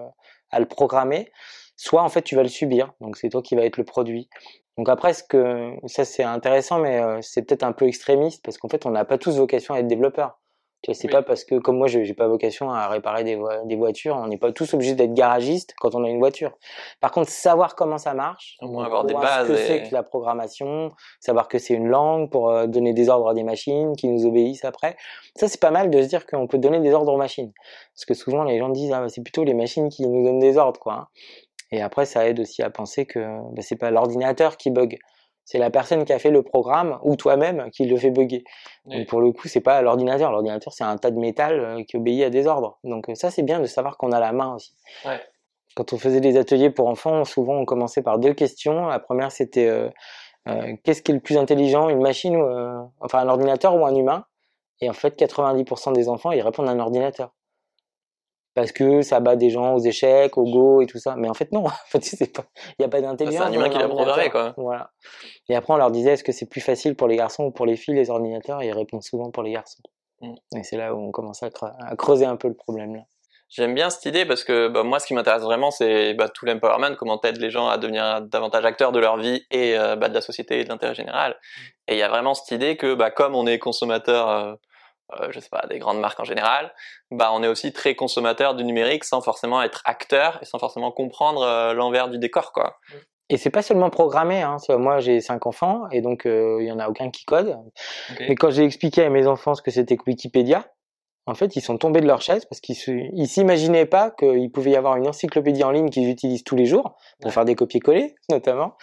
à le programmer soit en fait tu vas le subir, donc c'est toi qui va être le produit. Donc après, ce que ça c'est intéressant, mais euh, c'est peut-être un peu extrémiste parce qu'en fait, on n'a pas tous vocation à être développeur. Tu sais, c'est pas parce que comme moi, j'ai pas vocation à réparer des, des voitures, on n'est pas tous obligés d'être garagiste quand on a une voiture. Par contre, savoir comment ça marche, au moins avoir des bases, ce que c'est que la programmation, savoir que c'est une langue pour euh, donner des ordres à des machines qui nous obéissent après. Ça, c'est pas mal de se dire qu'on peut donner des ordres aux machines, parce que souvent les gens disent ah bah, c'est plutôt les machines qui nous donnent des ordres, quoi. Hein. Et après, ça aide aussi à penser que bah, c'est pas l'ordinateur qui bug, c'est la personne qui a fait le programme ou toi-même qui le fait bugger. Donc pour le coup, c'est pas l'ordinateur. L'ordinateur, c'est un tas de métal euh, qui obéit à des ordres. Donc euh, ça, c'est bien de savoir qu'on a la main aussi. Ouais. Quand on faisait des ateliers pour enfants, souvent on commençait par deux questions. La première, c'était euh, qu'est-ce qui est le plus intelligent, une machine, ou, enfin un ordinateur ou un humain? Et en fait, 90% des enfants, ils répondent à un ordinateur parce que ça bat des gens aux échecs, au go et tout ça. Mais en fait, non. En fait, il n'y a pas d'intelligence. C'est un humain qui l'a programmé, quoi. Voilà. Et après, on leur disait, est-ce que c'est plus facile pour les garçons ou pour les filles, les ordinateurs? Et ils répondent souvent pour les garçons. Mm. Et c'est là où on commence à, creuser un peu le problème, là. J'aime bien cette idée parce que bah, moi, ce qui m'intéresse vraiment, c'est bah, tout l'empowerment, comment t'aides les gens à devenir davantage acteurs de leur vie et euh, bah, de la société et de l'intérêt général. Mm. Et il y a vraiment cette idée que, comme on est consommateur euh, euh, je sais pas, des grandes marques en général, bah on est aussi très consommateur du numérique sans forcément être acteur et sans forcément comprendre euh, l'envers du décor, quoi. Et c'est pas seulement programmé. Hein. Moi, j'ai cinq enfants et donc euh, il y en a aucun qui code. Mais quand j'ai expliqué à mes enfants ce que c'était que Wikipédia, en fait, ils sont tombés de leur chaise parce qu'ils s'imaginaient pas qu'il pouvait y avoir une encyclopédie en ligne qu'ils utilisent tous les jours pour faire des copier-coller, notamment,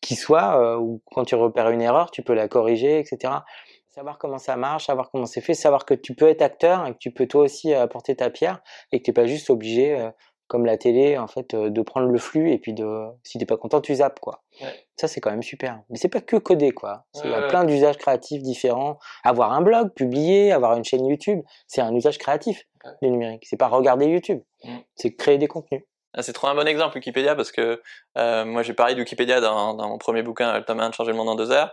qui soit où quand tu repères une erreur, tu peux la corriger, etc savoir comment ça marche, savoir comment c'est fait, savoir que tu peux être acteur et que tu peux toi aussi euh, apporter ta pierre et que tu n'es pas juste obligé, euh, comme la télé, en fait, euh, de prendre le flux et puis de, si t'es pas content, tu zappes, quoi. Ça, c'est quand même super. Mais c'est pas que coder, quoi. Il y a plein d'usages créatifs différents. Avoir un blog, publier, avoir une chaîne YouTube, c'est un usage créatif, le numérique. C'est pas regarder YouTube. Mm. C'est créer des contenus. Ah, c'est trop un bon exemple Wikipédia parce que moi j'ai parlé de Wikipédia dans, dans mon premier bouquin Le tome 1 de changer le monde en deux heures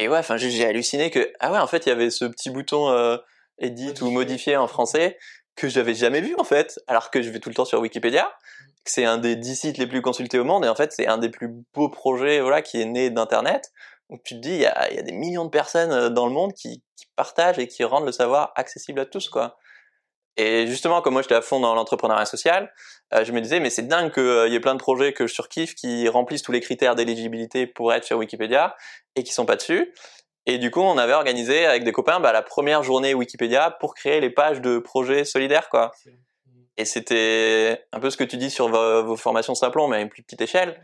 et ouais, enfin, j'ai halluciné que ah ouais, en fait, il y avait ce petit bouton euh, edit ou modifier en français que j'avais jamais vu en fait, alors que je vais tout le temps sur Wikipédia. C'est un des dix sites les plus consultés au monde et en fait, c'est un des plus beaux projets voilà qui est né d'internet. Donc tu te dis, il y a, y a, des millions de personnes euh, dans le monde qui, qui partagent et qui rendent le savoir accessible à tous quoi. Et justement, comme moi j'étais à fond dans l'entrepreneuriat social, euh, je me disais mais c'est dingue qu'il euh, y ait plein de projets que je surkiffe qui remplissent tous les critères d'éligibilité pour être sur Wikipédia et qui sont pas dessus. Et du coup, on avait organisé avec des copains bah, la première journée Wikipédia pour créer les pages de projets solidaires, quoi. Et c'était un peu ce que tu dis sur vos, vos formations Simplon, mais à une plus petite échelle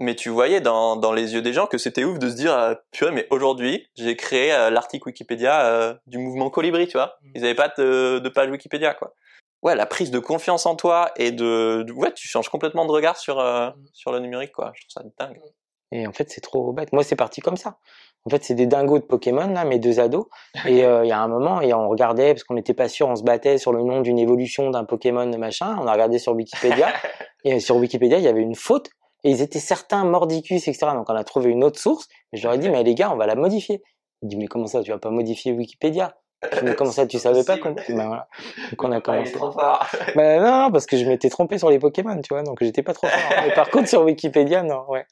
mais tu voyais dans, dans les yeux des gens que c'était ouf de se dire euh, purée mais aujourd'hui j'ai créé euh, l'article Wikipédia euh, du mouvement Colibri tu vois. Mm. ils avaient pas de, de, page Wikipédia quoi. Ouais la prise de confiance en toi et de, ouais tu changes complètement de regard sur euh, mm. sur le numérique quoi. Je trouve ça dingue. Et en fait c'est trop bête. Moi c'est parti comme ça. En fait c'est des dingos de Pokémon là mes deux ados. Et il y a un moment et on regardait parce qu'on n'était pas sûr on se battait sur le nom d'une évolution d'un Pokémon machin. On a regardé sur Wikipédia. Et sur Wikipédia il y avait une faute et ils étaient certains mordicus, etc. Donc on a trouvé une autre source. je leur ai dit, mais les gars, on va la modifier. Il dit, mais comment ça, tu vas pas modifier Wikipédia? Mais comment ça, tu savais pas comment ben voilà. Donc on a commencé. trop fort. Ben non, non, parce que je m'étais trompé sur les Pokémon, tu vois, donc j'étais pas trop fort. Mais par contre sur Wikipédia, non, ouais.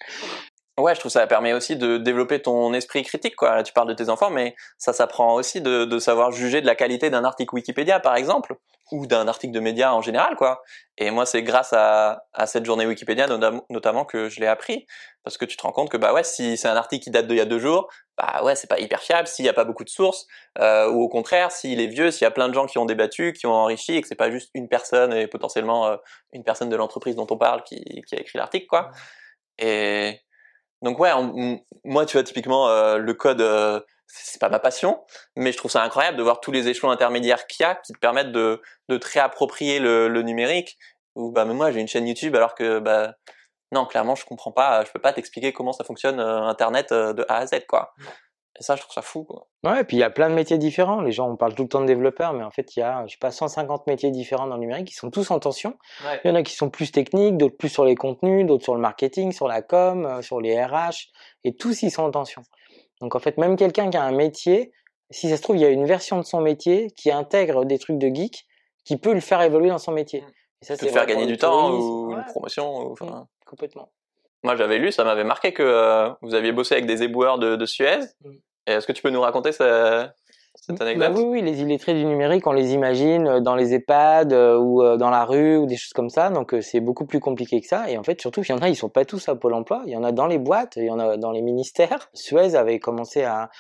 Ouais, je trouve que ça permet aussi de développer ton esprit critique, quoi. Là, tu parles de tes enfants, mais ça s'apprend aussi de, de savoir juger de la qualité d'un article Wikipédia, par exemple, ou d'un article de médias en général, quoi. Et moi, c'est grâce à, à cette journée Wikipédia notamment que je l'ai appris, parce que tu te rends compte que bah ouais, si c'est un article qui date d'il y a deux jours, bah ouais, c'est pas hyper fiable s'il y a pas beaucoup de sources, euh, ou au contraire, s'il est vieux, s'il y a plein de gens qui ont débattu, qui ont enrichi, et que c'est pas juste une personne et potentiellement euh, une personne de l'entreprise dont on parle qui, qui a écrit l'article, quoi. Et donc ouais, moi tu vois typiquement euh, le code, euh, c'est pas ma passion, mais je trouve ça incroyable de voir tous les échelons intermédiaires qu'il y a qui te permettent de, de te réapproprier le, numérique. Ou bah mais moi j'ai une chaîne YouTube alors que bah non clairement je comprends pas, je peux pas t'expliquer comment ça fonctionne euh, Internet euh, de A à Z quoi. Et ça, je trouve ça fou. Quoi. Ouais, et puis il y a plein de métiers différents. Les gens, on parle tout le temps de développeurs, mais en fait, il y a, je sais pas, 150 métiers différents dans le numérique qui sont tous en tension. Il y en a qui sont plus techniques, d'autres plus sur les contenus, d'autres sur le marketing, sur la com, euh, sur les RH, et tous ils sont en tension. Donc en fait, même quelqu'un qui a un métier, si ça se trouve, il y a une version de son métier qui intègre des trucs de geek qui peut le faire évoluer dans son métier. Mm. Et ça, c'est faire gagner du temps ou une promotion. Ou, enfin... Mm, complètement. Moi, j'avais lu, ça m'avait marqué que euh, vous aviez bossé avec des éboueurs de, de Suez. Mm. Est-ce que tu peux nous raconter ce, cette bah anecdote? Oui, oui, les illettrés du numérique, on les imagine euh, dans les EHPAD euh, ou euh, dans la rue ou des choses comme ça. Donc c'est beaucoup plus compliqué que ça. Et en fait, surtout, il y en a, ils sont pas tous à Pôle Emploi. Il y en a dans les boîtes, il y en a dans les ministères. Suez avait commencé à,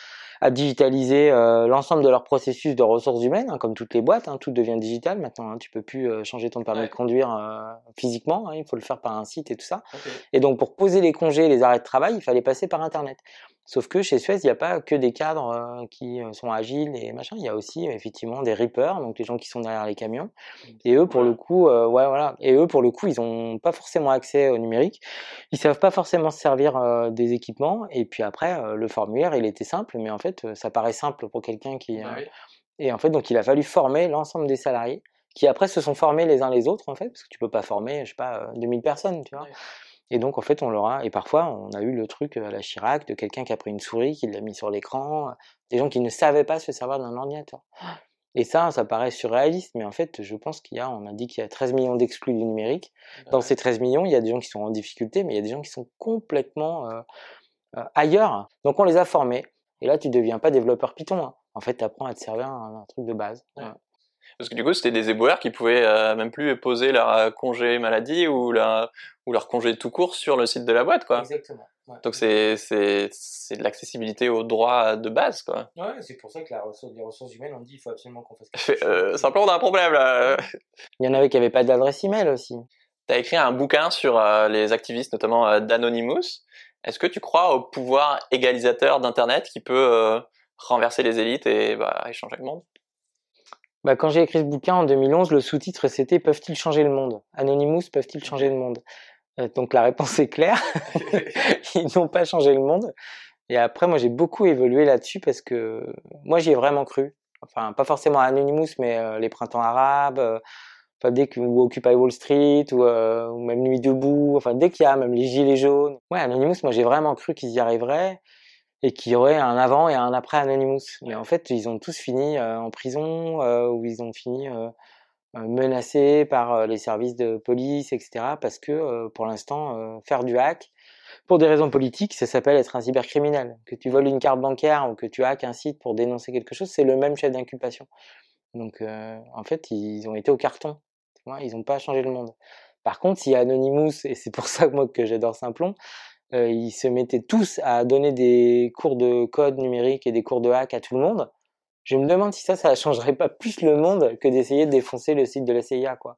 à digitaliser l'ensemble de leur processus de ressources humaines, hein, comme toutes les boîtes. Hein, tout devient digital maintenant. Hein, tu peux plus changer ton permis Ouais. de conduire physiquement. hein, il faut le faire par un site et tout ça. Et donc pour poser les congés, les arrêts de travail, il fallait passer par Internet. Sauf que chez Suez, il n'y a pas que des cadres euh, qui euh, sont agiles et machin. Il y a aussi effectivement des rippers, donc les gens qui sont derrière les camions. Et eux, pour le coup, euh, ouais, voilà. Et eux, pour le coup, ils n'ont pas forcément accès au numérique. Ils savent pas forcément se servir euh, des équipements. Et puis après, euh, le formulaire, il était simple, mais en fait, ça paraît simple pour quelqu'un qui. Bah Et en fait, donc, il a fallu former l'ensemble des salariés qui après se sont formés les uns les autres, en fait, parce que tu peux pas former, je sais pas, euh, 2000 personnes, tu vois. Et donc, en fait, on leur a, et parfois, on a eu le truc à la Chirac de quelqu'un qui a pris une souris, qui l'a mis sur l'écran, euh, des gens qui ne savaient pas se servir d'un ordinateur. Et ça, ça paraît surréaliste, mais en fait, je pense qu'il y a, on a dit qu'il y a 13 millions d'exclus du numérique. Dans ces 13 millions, il y a des gens qui sont en difficulté, mais il y a des gens qui sont complètement euh, euh, ailleurs. Donc, on les a formés. Et là, tu deviens pas développeur Python. hein. En fait, tu apprends à te servir un, un truc de base. Ouais. Ouais. Parce que du coup, c'était des éboueurs qui pouvaient euh, même plus poser leur euh, congé maladie ou leur, ou leur congé tout court sur le site de la boîte, quoi. Exactement. Ouais. Donc c'est de l'accessibilité aux droits de base, quoi. Ouais, c'est pour ça que la ressource, les ressources humaines ont dit il faut absolument qu'on fasse Fait, euh, simplement, on a un problème là. Il y en avait qui n'avaient pas d'adresse email aussi. T'as écrit un bouquin sur euh, les activistes, notamment euh, d'Anonymous. Est-ce que tu crois au pouvoir égalisateur d'Internet qui peut euh, renverser les élites et bah, et changer le monde? Bah, quand j'ai écrit ce bouquin en 2011, le sous-titre c'était Peuvent-ils changer le monde? Anonymous, peuvent-ils changer le monde? Euh, Donc la réponse est claire. Ils n'ont pas changé le monde. Et après, moi j'ai beaucoup évolué là-dessus parce que moi j'y ai vraiment cru. Enfin, pas forcément Anonymous, mais euh, les printemps arabes, euh, enfin, dès que, ou Occupy Wall Street, ou, euh, ou même Nuit debout, enfin dès qu'il y a même les gilets jaunes. Ouais, Anonymous, moi j'ai vraiment cru qu'ils y arriveraient et qu'il y aurait un avant et un après Anonymous. Mais en fait, ils ont tous fini euh, en prison, euh, ou ils ont fini euh, euh, menacés par euh, les services de police, etc. Parce que euh, pour l'instant, euh, faire du hack, pour des raisons politiques, ça s'appelle être un cybercriminel. Que tu voles une carte bancaire ou que tu hackes un site pour dénoncer quelque chose, c'est le même chef d'inculpation. Donc, euh, en fait, ils ont été au carton. Ils n'ont pas changé le monde. Par contre, si Anonymous, et c'est pour ça que moi que j'adore Simplon, euh, ils se mettaient tous à donner des cours de code numérique et des cours de hack à tout le monde. Je me demande si ça, ça changerait pas plus le monde que d'essayer de défoncer le site de la CIA, quoi.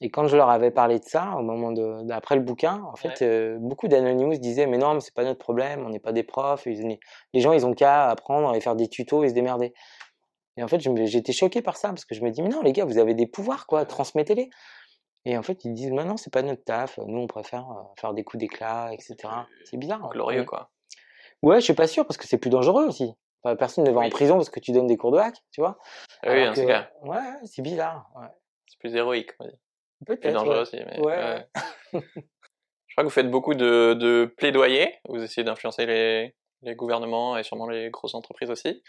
Et quand je leur avais parlé de ça, au moment de, d'après le bouquin, en fait, euh, beaucoup d'Anonymous disaient, mais non, mais c'est pas notre problème, on n'est pas des profs, ils- les gens, ils ont qu'à apprendre et faire des tutos et se démerder. Et en fait, j'étais choqué par ça, parce que je me dis, mais non, les gars, vous avez des pouvoirs, quoi, transmettez-les. Et en fait, ils disent, mais non, c'est pas notre taf, nous, on préfère faire des coups d'éclat, etc. C'est bizarre. Glorieux, Ouais. quoi. Ouais, je suis pas sûr, parce que c'est plus dangereux aussi. Enfin, personne ne va Oui. en prison parce que tu donnes des cours de hack, tu vois? Oui, ce que- cas, Ouais, c'est bizarre. Ouais. c'est plus héroïque. on va dire. Plus dangereux ouais. aussi. Mais, Ouais, Je crois que vous faites beaucoup de, de plaidoyer. Vous essayez d'influencer les, les gouvernements et sûrement les grosses entreprises aussi.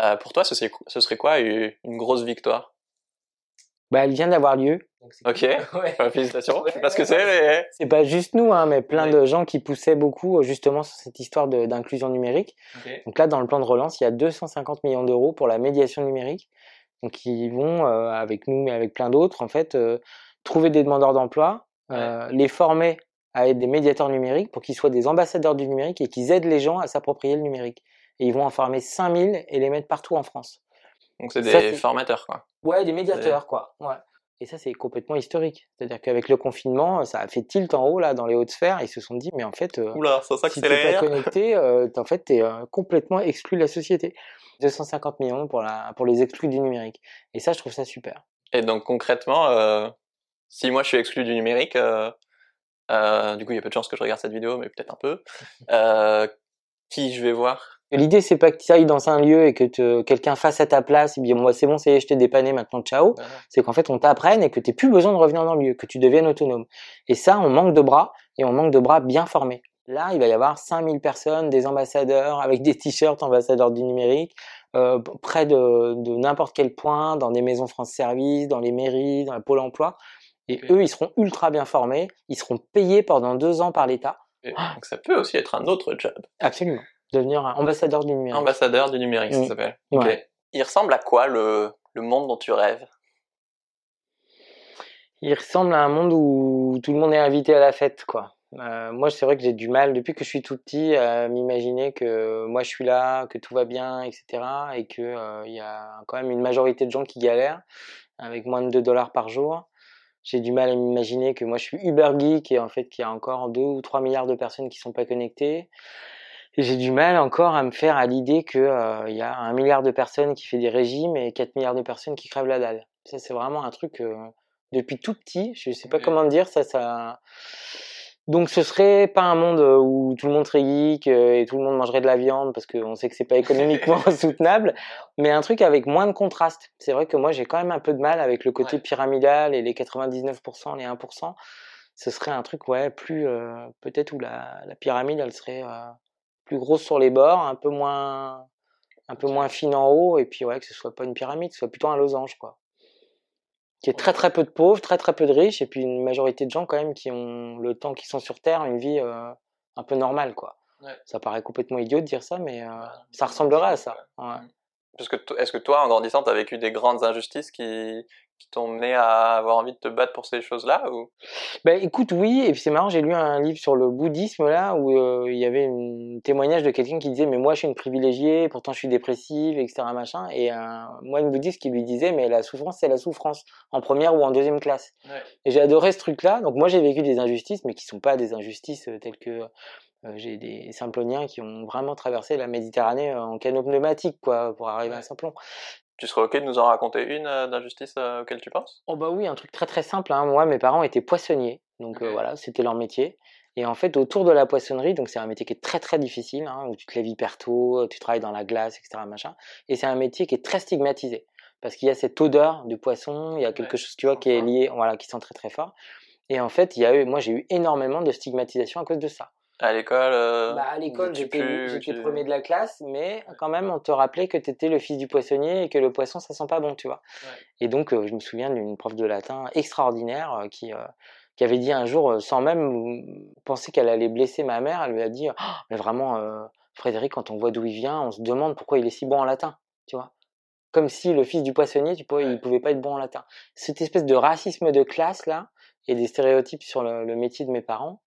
Euh, pour toi, ce serait, ce serait quoi une grosse victoire? Bah, elle vient d'avoir lieu. Ok, ouais. Bah, félicitations. Je sais pas ce que c'est, mais... C'est pas juste nous, hein, mais plein de gens qui poussaient beaucoup justement sur cette histoire d'inclusion numérique. Donc là, dans le plan de relance, il y a 250 millions d'euros pour la médiation numérique. Donc ils vont, euh, avec nous, mais avec plein d'autres, en fait, euh, trouver des demandeurs d'emploi, euh, les former à être des médiateurs numériques pour qu'ils soient des ambassadeurs du numérique et qu'ils aident les gens à s'approprier le numérique. Et ils vont en former 5000 et les mettre partout en France. Donc c'est des formateurs, quoi. Ouais, des médiateurs, quoi. Ouais. Et ça, c'est complètement historique. C'est-à-dire qu'avec le confinement, ça a fait tilt en haut, là, dans les hautes sphères. Ils se sont dit, mais en fait, euh, Oula, ça si tu pas connecté, euh, en fait, tu es euh, complètement exclu de la société. 250 millions pour, la, pour les exclus du numérique. Et ça, je trouve ça super. Et donc, concrètement, euh, si moi, je suis exclu du numérique, euh, du coup, il y a peu de chances que je regarde cette vidéo, mais peut-être un peu, qui je vais voir? L'idée, c'est pas que tu ailles dans un lieu et que quelqu'un fasse à ta place et bien moi c'est bon, c'est je t'ai dépanné, maintenant ciao. C'est qu'en fait on t'apprenne et que tu plus besoin de revenir dans le lieu, que tu deviennes autonome. Et ça, on manque de bras et on manque de bras bien formés. Là, il va y avoir 5000 personnes, des ambassadeurs avec des t-shirts ambassadeurs du numérique, euh, près de, de n'importe quel point, dans des maisons France Service, dans les mairies, dans le pôle emploi. Et eux, ils seront ultra bien formés, ils seront payés pendant deux ans par l'État. Donc ça peut aussi être un autre job. Absolument devenir ambassadeur du numérique. Ambassadeur du numérique, ça s'appelle. Il ressemble à quoi le, le monde dont tu rêves? Il ressemble à un monde où tout le monde est invité à la fête, quoi. Euh, moi, c'est vrai que j'ai du mal, depuis que je suis tout petit, à m'imaginer que moi je suis là, que tout va bien, etc. Et qu'il euh, y a quand même une majorité de gens qui galèrent avec moins de 2 dollars par jour. J'ai du mal à m'imaginer que moi je suis Uber Geek et en fait qu'il y a encore 2 ou 3 milliards de personnes qui sont pas connectées j'ai du mal encore à me faire à l'idée qu'il euh, y a un milliard de personnes qui fait des régimes et 4 milliards de personnes qui crèvent la dalle. Ça, c'est vraiment un truc euh, depuis tout petit. Je sais pas comment dire ça. ça... Donc, ce serait pas un monde euh, où tout le monde serait geek et tout le monde mangerait de la viande parce qu'on sait que c'est pas économiquement soutenable, mais un truc avec moins de contraste. C'est vrai que moi, j'ai quand même un peu de mal avec le côté pyramidal et les 99%, les 1%. Ce serait un truc, ouais, plus peut-être où la, la, pyramide, elle serait plus grosse sur les bords, un peu moins, un peu moins fine en haut, et puis ouais, que ce soit pas une pyramide, que ce soit plutôt un losange, quoi. Qui est très très peu de pauvres, très très peu de riches, et puis une majorité de gens quand même qui ont le temps qu'ils sont sur Terre, une vie euh, un peu normale, quoi. Ça paraît complètement idiot de dire ça, mais euh, ça ressemblerait à ça. Ouais. Parce que est-ce que toi, en grandissant, tu as vécu des grandes injustices qui, qui t'ont mené à avoir envie de te battre pour ces choses-là ou? Ben écoute, oui. Et puis c'est marrant, j'ai lu un livre sur le bouddhisme là où euh, il y avait un témoignage de quelqu'un qui disait mais moi je suis une privilégiée, pourtant je suis dépressive, etc. machin. Et un moine bouddhiste qui lui disait mais la souffrance c'est la souffrance en première ou en deuxième classe. Et j'ai adoré ce truc-là. Donc moi j'ai vécu des injustices, mais qui sont pas des injustices euh, telles que euh, j'ai des Simploniens qui ont vraiment traversé la Méditerranée en canot pneumatique, quoi, pour arriver à Simplon. Tu serais ok de nous en raconter une euh, d'injustice auquel tu penses? Oh bah oui, un truc très très simple. Hein. Moi, mes parents étaient poissonniers, donc voilà, c'était leur métier. Et en fait, autour de la poissonnerie, donc c'est un métier qui est très très difficile, hein, où tu te lèves hyper tôt, tu travailles dans la glace, etc. Machin. Et c'est un métier qui est très stigmatisé parce qu'il y a cette odeur du poisson, il y a quelque chose, tu vois, qui est lié, voilà, qui sent très très fort. Et en fait, il y a eu, moi j'ai eu énormément de stigmatisation à cause de ça. À l'école euh, bah, À l'école, j'étais premier de la classe, mais quand même, on te rappelait que tu étais le fils du poissonnier et que le poisson, ça sent pas bon, tu vois. Et donc, euh, je me souviens d'une prof de latin extraordinaire euh, qui, qui avait dit un jour, sans même penser qu'elle allait blesser ma mère, elle lui a dit oh, Mais vraiment, Frédéric, quand on voit d'où il vient, on se demande pourquoi il est si bon en latin, tu vois. Comme si le fils du poissonnier, tu pouvais, il pouvait pas être bon en latin. Cette espèce de racisme de classe, là, et des stéréotypes sur le métier de mes parents,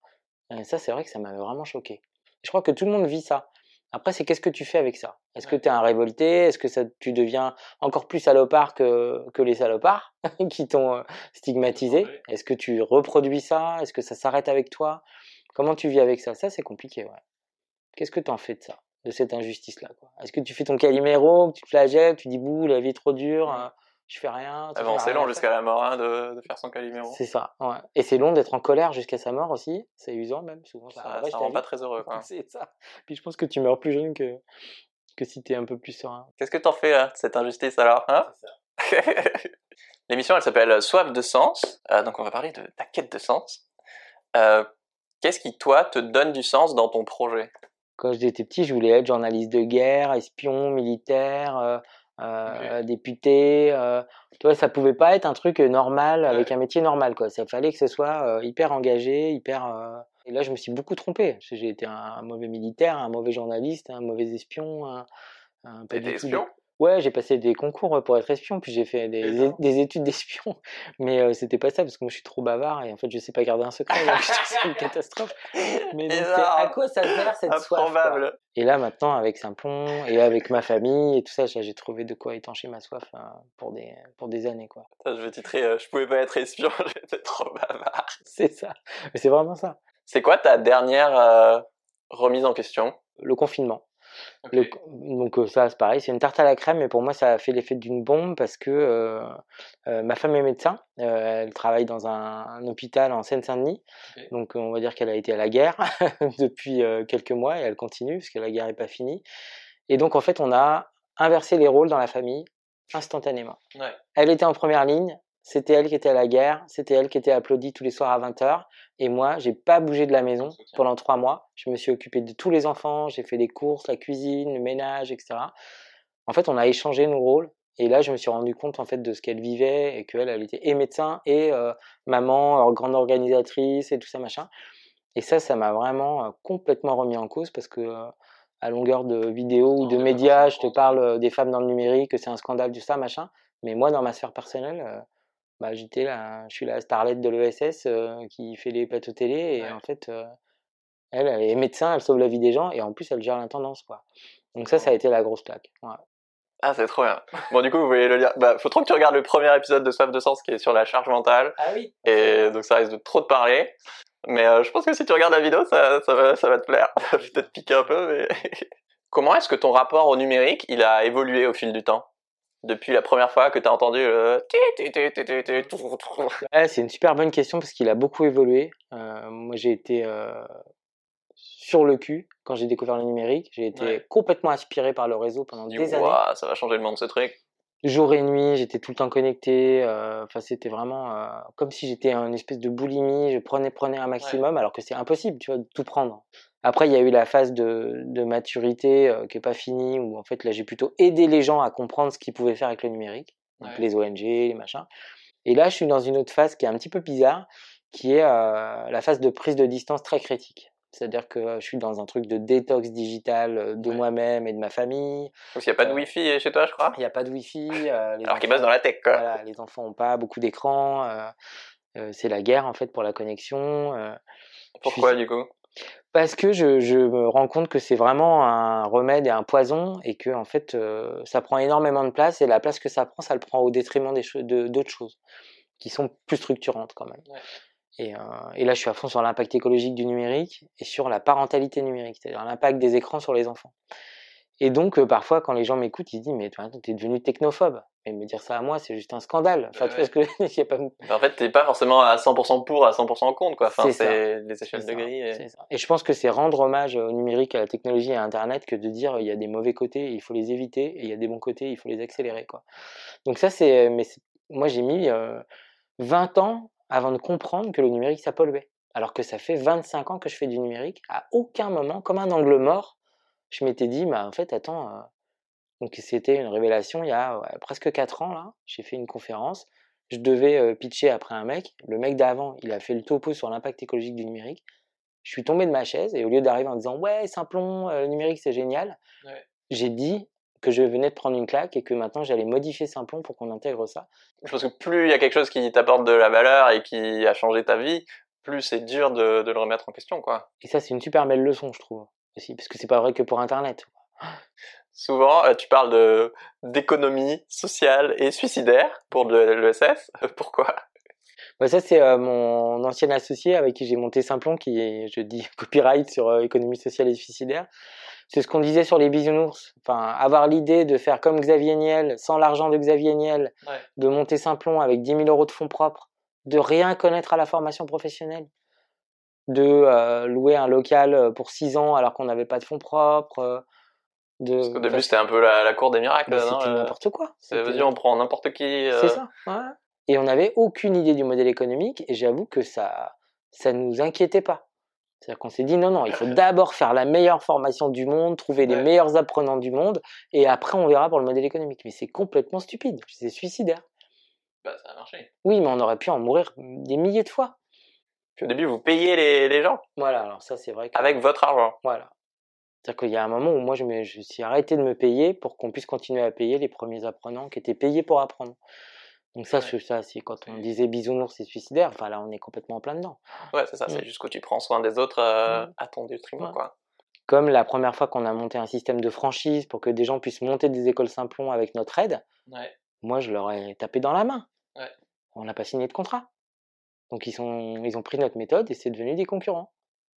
ça, c'est vrai que ça m'avait vraiment choqué. Je crois que tout le monde vit ça. Après, c'est qu'est-ce que tu fais avec ça? Est-ce que tu es un révolté? Est-ce que ça, tu deviens encore plus salopard que, que les salopards qui t'ont stigmatisé? Est-ce que tu reproduis ça? Est-ce que ça s'arrête avec toi? Comment tu vis avec ça? Ça, c'est compliqué, ouais. Qu'est-ce que tu en fais de ça De cette injustice-là Est-ce que tu fais ton caliméro, tu te flagelles, tu dis bouh, la vie est trop dure hein? Je fais rien. Ah c'est long jusqu'à la mort hein, de, de, faire son Calimero. C'est ça, ouais. Et c'est long d'être en colère jusqu'à sa mort aussi. C'est usant même, souvent. Ça, ça, rend pas très heureux, c'est ça. Puis je pense que tu meurs plus jeune que, que si t'es un peu plus serein. Qu'est-ce que t'en fais, de cette injustice, alors hein? L'émission, elle s'appelle Soif de sens. Euh, donc, on va parler de ta quête de sens. Euh, Qu'est-ce qui, toi, te donne du sens dans ton projet? Quand j'étais petit, je voulais être journaliste de guerre, espion, militaire, euh, euh, député. Euh, tu vois, ça pouvait pas être un truc normal avec un métier normal, quoi. Ça fallait que ce soit hyper engagé, hyper. Et là, je me suis beaucoup trompé. J'ai été un, mauvais militaire, un mauvais journaliste, un mauvais espion. Un, un espion? Ouais, j'ai passé des concours pour être espion, puis j'ai fait des, des études d'espion. Mais euh, c'était pas ça, parce que moi je suis trop bavard et en fait je sais pas garder un secret. c'est une catastrophe. Mais donc, à quoi ça sert cette soif Et là maintenant, avec Simplon et avec ma famille et tout ça, j'ai trouvé de quoi étancher ma soif hein, pour, des, pour des années. Quoi. Ça, je vais titrer euh, Je pouvais pas être espion, j'étais trop bavard. C'est ça. Mais c'est vraiment ça. C'est quoi ta dernière euh, remise en question? Le confinement donc euh, ça, c'est pareil, c'est une tarte à la crème, mais pour moi, ça a fait l'effet d'une bombe parce que euh, euh, ma femme est médecin, elle travaille dans un, hôpital en Seine-Saint-Denis, donc on va dire qu'elle a été à la guerre depuis quelques mois et elle continue parce que la guerre n'est pas finie. Et donc en fait, on a inversé les rôles dans la famille instantanément. Elle était en première ligne, c'était elle qui était à la guerre, c'était elle qui était applaudie tous les soirs à 20h. Et moi, j'ai pas bougé de la maison pendant trois mois. Je me suis occupé de tous les enfants, j'ai fait les courses, la cuisine, le ménage, etc. En fait, on a échangé nos rôles. Et là, je me suis rendu compte en fait de ce qu'elle vivait et qu'elle, elle était et médecin et euh, maman, grande organisatrice et tout ça machin. Et ça, ça m'a vraiment euh, complètement remis en cause parce que euh, à longueur de vidéos ou de médias, je te parle des femmes dans le numérique, que c'est un scandale, tout ça machin. Mais moi, dans ma sphère personnelle, bah, j'étais là, je suis la starlette de l'ESS qui fait les plateaux télé et en fait, elle, elle est médecin, elle sauve la vie des gens et en plus elle gère l'intendance quoi. Donc ça, ça a été la grosse claque. Ah, c'est trop bien. Bon, du coup, vous voyez le lire. Bah, faut trop que tu regardes le premier épisode de Soif de Sens qui est sur la charge mentale. Ah oui. Et donc, ça risque de trop te parler. Mais je pense que si tu regardes la vidéo, ça, ça, va, ça va te plaire. Ça va peut-être piquer un peu, mais. Comment est-ce que ton rapport au numérique, il a évolué au fil du temps? Depuis la première fois que tu as entendu le... c'est une super bonne question parce qu'il a beaucoup évolué. Euh, moi, j'ai été euh, sur le cul quand j'ai découvert le numérique. J'ai été complètement inspiré par le réseau pendant des années. Ça va changer le monde, ce truc. Jour et nuit, j'étais tout le temps connecté. Euh, enfin, c'était vraiment comme si j'étais une espèce de boulimie. Je prenais, prenais un maximum, alors que c'est impossible, tu vois, de tout prendre. Après, il y a eu la phase de, de maturité euh, qui est pas finie, où en fait là j'ai plutôt aidé les gens à comprendre ce qu'ils pouvaient faire avec le numérique, donc les ONG, les machins. Et là, je suis dans une autre phase qui est un petit peu bizarre, qui est euh, la phase de prise de distance très critique. C'est-à-dire que je suis dans un truc de détox digital euh, de moi-même et de ma famille. Donc il n'y a pas de Wi-Fi chez toi, je crois? Il n'y a pas de Wi-Fi. Alors qu'ils bossent dans la tech, quoi. Voilà, les enfants n'ont pas beaucoup d'écran. c'est la guerre, en fait, pour la connexion. Pourquoi, du coup? Parce que je, je, me rends compte que c'est vraiment un remède et un poison et que en fait euh, ça prend énormément de place et la place que ça prend, ça le prend au détriment des d'autres choses qui sont plus structurantes quand même. Et, euh, et, là, je suis à fond sur l'impact écologique du numérique et sur la parentalité numérique, c'est-à-dire l'impact des écrans sur les enfants. Et donc, euh, parfois, quand les gens m'écoutent, ils disent Mais tu es devenu technophobe. Et me dire ça à moi, c'est juste un scandale. Enfin, pas... En fait, t'es pas forcément à 100% pour, à 100% contre, quoi. Enfin, c'est les échelles de grille. Et... et... je pense que c'est rendre hommage au numérique, à la technologie et à Internet que de dire il y a des mauvais côtés, il faut les éviter, et il y a des bons côtés, il faut les accélérer, quoi. Donc ça, c'est, mais moi, j'ai mis 20 euh, ans avant de comprendre que le numérique, ça polluait. Alors que ça fait 25 ans que je fais du numérique. À aucun moment, comme un angle mort, je m'étais dit, bah, en fait, attends, euh, donc c'était une révélation il y a presque 4 ans, là. J'ai fait une conférence. Je devais euh, pitcher après un mec. Le mec d'avant, il a fait le topo sur l'impact écologique du numérique. Je suis tombé de ma chaise et au lieu d'arriver en disant, ouais, Simplon, euh, le numérique, c'est génial, j'ai dit que je venais de prendre une claque et que maintenant j'allais modifier Simplon pour qu'on intègre ça. Je pense que plus il y a quelque chose qui t'apporte de la valeur et qui a changé ta vie, plus c'est dur de, de, le remettre en question, quoi. Et ça, c'est une super belle leçon, je trouve parce que c'est pas vrai que pour Internet. Souvent, euh, tu parles de d'économie sociale et suicidaire pour l'ESS. Pourquoi? Bah ça, c'est euh, mon ancien associé avec qui j'ai monté Simplon, qui est, je dis, copyright sur euh, économie sociale et suicidaire. C'est ce qu'on disait sur les bisounours. Enfin, avoir l'idée de faire comme Xavier Niel, sans l'argent de Xavier Niel, de monter Simplon avec 10 000 euros de fonds propres, de rien connaître à la formation professionnelle, de euh, louer un local euh, pour 6 ans alors qu'on n'avait pas de fonds propres. Euh, de... Parce qu'au début, c'était un peu la, cour des miracles. C'était n'importe quoi. Vas-y, on prend n'importe qui. C'est ça, ouais. Et on n'avait aucune idée du modèle économique, et j'avoue que ça ça nous inquiétait pas. C'est-à-dire qu'on s'est dit non, non, il faut d'abord faire la meilleure formation du monde, trouver les Ouais. meilleurs apprenants du monde, et après on verra pour le modèle économique. Mais c'est complètement stupide, c'est suicidaire. Bah, ça a marché. Oui, mais on aurait pu en mourir des milliers de fois. Puis au début, vous payez les, les gens Voilà, alors ça c'est vrai. Que... avec votre argent. Voilà. C'est-à-dire qu'il y a un moment où moi je me je suis arrêté de me payer pour qu'on puisse continuer à payer les premiers apprenants qui étaient payés pour apprendre. Donc ça, Ouais. c'est ça, c'est quand on C'est- disait bisounours, c'est suicidaire. Enfin là, on est complètement en plein dedans. Ouais, c'est ça, Mm. c'est juste que tu prends soin des autres euh, Mm. à ton détriment, Ouais. quoi. Comme la première fois qu'on a monté un système de franchise pour que des gens puissent monter des écoles Simplon avec notre aide, Ouais. moi je leur ai tapé dans la main. On n'a pas signé de contrat. Donc ils, sont, ils ont pris notre méthode et c'est devenu des concurrents.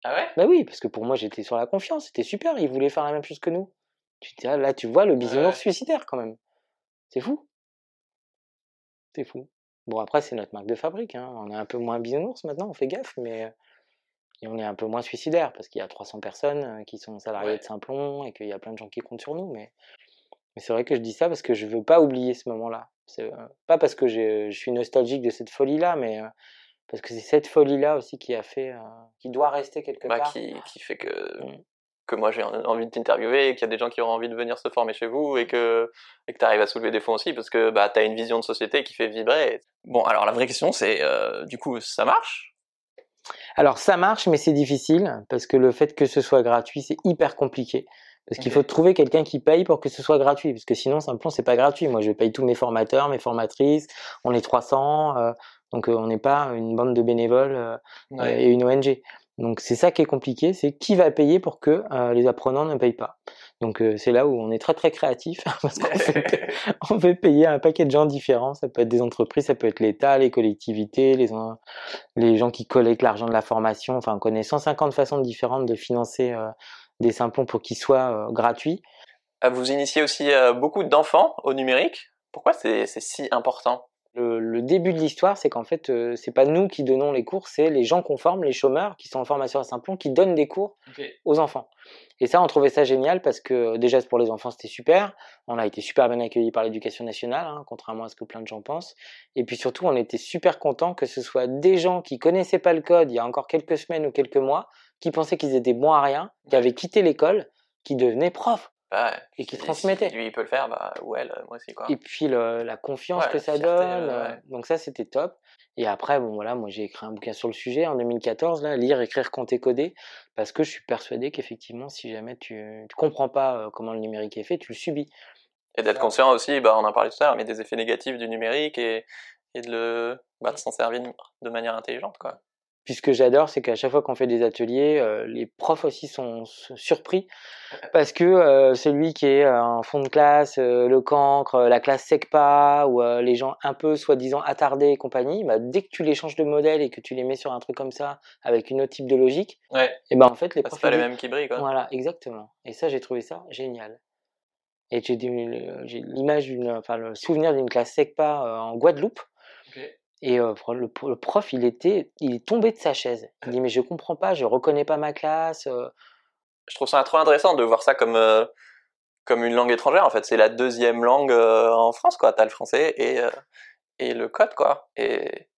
Ah ouais? Bah oui, parce que pour moi j'étais sur la confiance, c'était super, ils voulaient faire la même chose que nous. Tu te dis, ah, là tu vois le bisounours Ouais. suicidaire quand même. C'est fou. C'est fou. Bon après c'est notre marque de fabrique, hein. on est un peu moins bisounours maintenant, on fait gaffe, mais euh, et on est un peu moins suicidaire parce qu'il y a 300 personnes euh, qui sont salariées Ouais. de Simplon et qu'il y a plein de gens qui comptent sur nous. Mais, mais c'est vrai que je dis ça parce que je veux pas oublier ce moment-là. C'est euh, pas parce que je suis nostalgique de cette folie-là, mais parce que c'est cette folie-là aussi qui a fait, euh, qui doit rester quelque bah, part. qui, qui fait que, Mm. que moi j'ai en- envie de t'interviewer et qu'il y a des gens qui auront envie de venir se former chez vous et que et que tu arrives à soulever des fonds aussi parce que bah, tu as une vision de société qui fait vibrer. Bon, alors la vraie question c'est euh, du coup, ça marche? Alors ça marche, mais c'est difficile parce que le fait que ce soit gratuit, c'est hyper compliqué. Parce qu'il faut trouver quelqu'un qui paye pour que ce soit gratuit. Parce que sinon, simplement, c'est pas gratuit. Moi, je paye tous mes formateurs, mes formatrices. On est 300. euh, donc, euh, on n'est pas une bande de bénévoles euh, et une ONG. Donc, c'est ça qui est compliqué. C'est qui va payer pour que euh, les apprenants ne payent pas. Donc, euh, c'est là où on est très, très créatif. parce qu'on fait, on fait payer un paquet de gens différents. Ça peut être des entreprises, ça peut être l'État, les collectivités, les, en- les gens qui collectent l'argent de la formation. Enfin, on connaît 150 façons différentes de financer euh, des simplons pour qu'ils soient gratuits. Ah, Vous initiez aussi beaucoup d'enfants au numérique? Pourquoi c'est si important? Le, le début de l'histoire, c'est qu'en fait, euh, c'est pas nous qui donnons les cours, c'est les gens qu'on forme, les chômeurs qui sont en formation à Simplon, qui donnent des cours aux enfants. Et ça, on trouvait ça génial parce que déjà pour les enfants, c'était super. On a été super bien accueillis par l'éducation nationale, hein, contrairement à ce que plein de gens pensent. Et puis surtout, on était super contents que ce soit des gens qui connaissaient pas le code il y a encore quelques semaines ou quelques mois, qui pensaient qu'ils étaient bons à rien, qui avaient quitté l'école, qui devenaient profs. Bah, Et qui transmettait. Si lui il peut le faire, bah, ou elle, euh, moi aussi quoi. Et puis le- la confiance Ouais, que la ça fierté, donne. euh, ouais. Donc ça, c'était top. Et après, bon voilà, moi j'ai écrit un bouquin sur le sujet en 2014, là, lire, écrire, compter, coder, parce que je suis persuadé qu'effectivement, si jamais tu, tu comprends pas euh, comment le numérique est fait, tu le subis. Et d'être conscient aussi, bah, on en parlait tout à l'heure, mais des effets négatifs du numérique et, et de le, bah, de s'en servir de manière intelligente, quoi. Puis ce que j'adore, c'est qu'à chaque fois qu'on fait des ateliers, euh, les profs aussi sont surpris parce que euh, celui qui est euh, en fond de classe, euh, le cancre, la classe SECPA ou les gens un peu soi-disant attardés et compagnie, bah, dès que tu les changes de modèle et que tu les mets sur un truc comme ça avec une autre type de logique, Ouais, et ben en fait les bah, profs c'est pas les mêmes qui brillent, quoi. Voilà, exactement. Et ça, j'ai trouvé ça génial. Et j'ai l'image d'une, enfin le souvenir d'une classe SECPA en Guadeloupe. Et euh, le, le prof, il était, il est tombé de sa chaise. Il dit mais je comprends pas, je reconnais pas ma classe. euh. Je trouve ça trop intéressant de voir ça comme, euh, comme une langue étrangère, en fait. C'est la deuxième langue en France, quoi. T'as le français et, et le code, quoi. Et,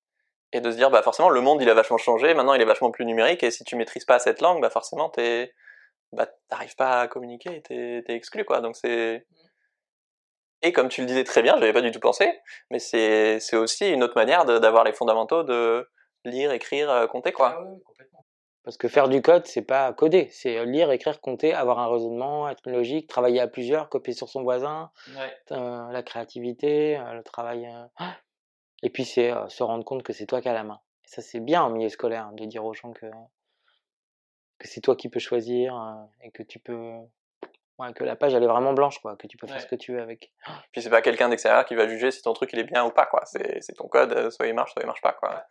et de se dire, bah, forcément, le monde, il a vachement changé. Maintenant, il est vachement plus numérique. Et si tu maîtrises pas cette langue, bah, forcément, t'es, bah, t'arrives pas à communiquer t'es, t'es exclu, quoi. Donc, c'est, et comme tu le disais très bien, j'avais pas du tout pensé, mais c'est, c'est aussi une autre manière d'avoir les fondamentaux de lire, écrire, euh, compter, quoi. Parce que faire du code, c'est pas coder, c'est euh, lire, écrire, compter, avoir un raisonnement, être logique, travailler à plusieurs, copier sur son voisin, euh, la créativité, euh, le travail. euh, Et puis c'est euh, se rendre compte que c'est toi qui as la main. Et ça, c'est bien en milieu scolaire hein, de dire aux gens que que c'est toi qui peux choisir euh, et que tu peux ouais, que la page elle est vraiment blanche quoi, que tu peux faire Ouais. ce que tu veux avec. Puis c'est pas quelqu'un d'extérieur qui va juger si ton truc il est bien ou pas, quoi. C'est, ton code, euh, soit il marche, soit il marche pas, quoi.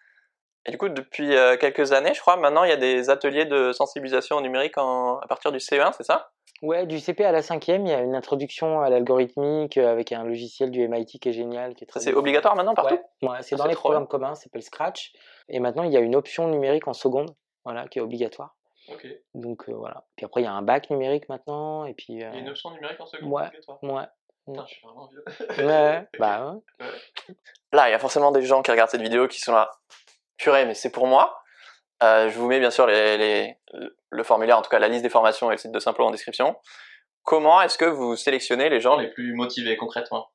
Et du coup, depuis euh, quelques années, je crois, maintenant il y a des ateliers de sensibilisation au numérique en, à partir du CE1, c'est ça? Ouais, du CP à la cinquième, il y a une introduction à l'algorithmique euh, avec un logiciel du MIT qui est génial, qui est très c'est obligatoire maintenant partout? Ouais, ouais, c'est Ah, dans les programmes communs, ça s'appelle Scratch. Et maintenant, il y a une option numérique en seconde, voilà, qui est obligatoire. Donc euh, voilà. Puis après, il y a un bac numérique maintenant, et puis. euh, option numérique en seconde Ouais. obligatoire. Ouais. Putain, je suis vraiment vieux. Ouais, bah ouais. Là, il y a forcément des gens qui regardent cette vidéo qui sont là. Purée, mais c'est pour moi. Euh, je vous mets bien sûr les, les, le formulaire, en tout cas la liste des formations et le site de Simplon en description. Comment est-ce que vous sélectionnez les gens les plus motivés concrètement?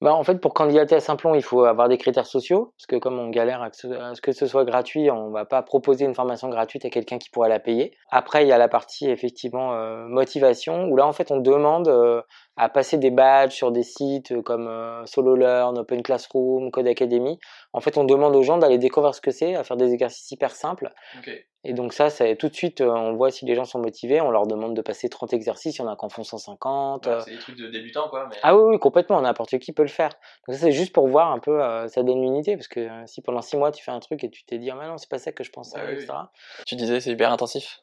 Bah, en fait, pour candidater à Simplon, il faut avoir des critères sociaux, parce que comme on galère à ce que ce soit gratuit, on va pas proposer une formation gratuite à quelqu'un qui pourrait la payer. Après, il y a la partie effectivement euh, motivation, où là, en fait, on demande euh, à passer des badges sur des sites euh, comme euh, SoloLearn, Open Classroom, Code Academy. En fait, on demande aux gens d'aller découvrir ce que c'est, à faire des exercices hyper simples. Et donc ça, c'est tout de suite, euh, on voit si les gens sont motivés. On leur demande de passer 30 exercices, il y en a qui en font 150. c'est des trucs de débutants, quoi. Ah oui, oui, complètement. N'importe qui peut le faire. Donc ça, c'est juste pour voir un peu, ça donne l'unité, parce que si pendant 6 mois tu fais un truc et tu t'es dit, ah mais non, c'est pas ça que je pensais, bah etc. Tu disais, c'est hyper intensif.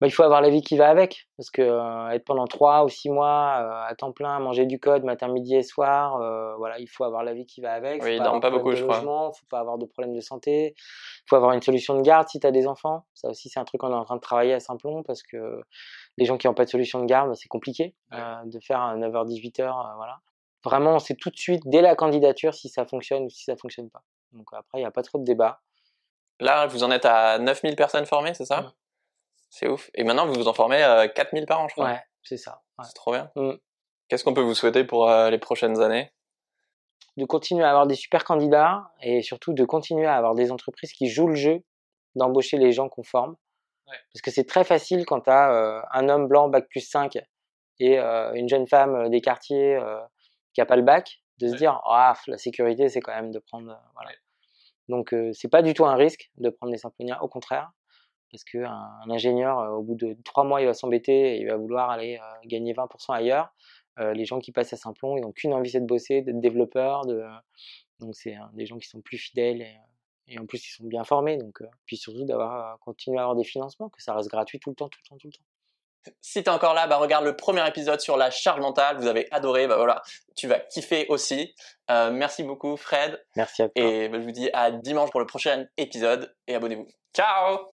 Bah, il faut avoir la vie qui va avec. Parce que euh, être pendant trois ou six mois euh, à temps plein, manger du code matin, midi et soir, euh, voilà, il faut avoir la vie qui va avec. Oui, il pas, pas beaucoup, je crois. faut pas avoir de problème de santé. Il faut avoir une solution de garde si tu as des enfants. Ça aussi, c'est un truc qu'on est en train de travailler à Simplon parce que les gens qui n'ont pas de solution de garde, bah, c'est compliqué de faire un 9h, 18h. voilà. Vraiment, on sait tout de suite, dès la candidature, si ça fonctionne ou si ça fonctionne pas. Donc après, il n'y a pas trop de débat. Là, vous en êtes à 9000 personnes formées, c'est ça? C'est ouf. Et maintenant, vous vous en formez 4000 par an, je crois. Ouais, c'est ça. C'est trop bien. Mmh. Qu'est-ce qu'on peut vous souhaiter pour euh, les prochaines années? De continuer à avoir des super candidats et surtout de continuer à avoir des entreprises qui jouent le jeu d'embaucher les gens qu'on forme. Parce que c'est très facile quand tu as euh, un homme blanc bac plus 5 et euh, une jeune femme des quartiers qui a pas le bac de se dire ah la sécurité c'est quand même de prendre voilà. Donc c'est pas du tout un risque de prendre des simploniens, au contraire parce qu'un un ingénieur, euh, au bout de trois mois, il va s'embêter et il va vouloir aller euh, gagner 20% ailleurs. Euh, les gens qui passent à Simplon, ils n'ont qu'une envie, c'est de bosser, d'être développeurs. De... Donc, c'est des gens qui sont plus fidèles et, en plus, ils sont bien formés. Donc, puis surtout, d'avoir continué à avoir des financements, que ça reste gratuit tout le temps, tout le temps, tout le temps. Si t'es encore là, bah regarde le premier épisode sur la charge mentale. Vous avez adoré, bah voilà, tu vas kiffer aussi. merci beaucoup, Fred. Merci à toi. Et bah, je vous dis à dimanche pour le prochain épisode et abonnez-vous. Ciao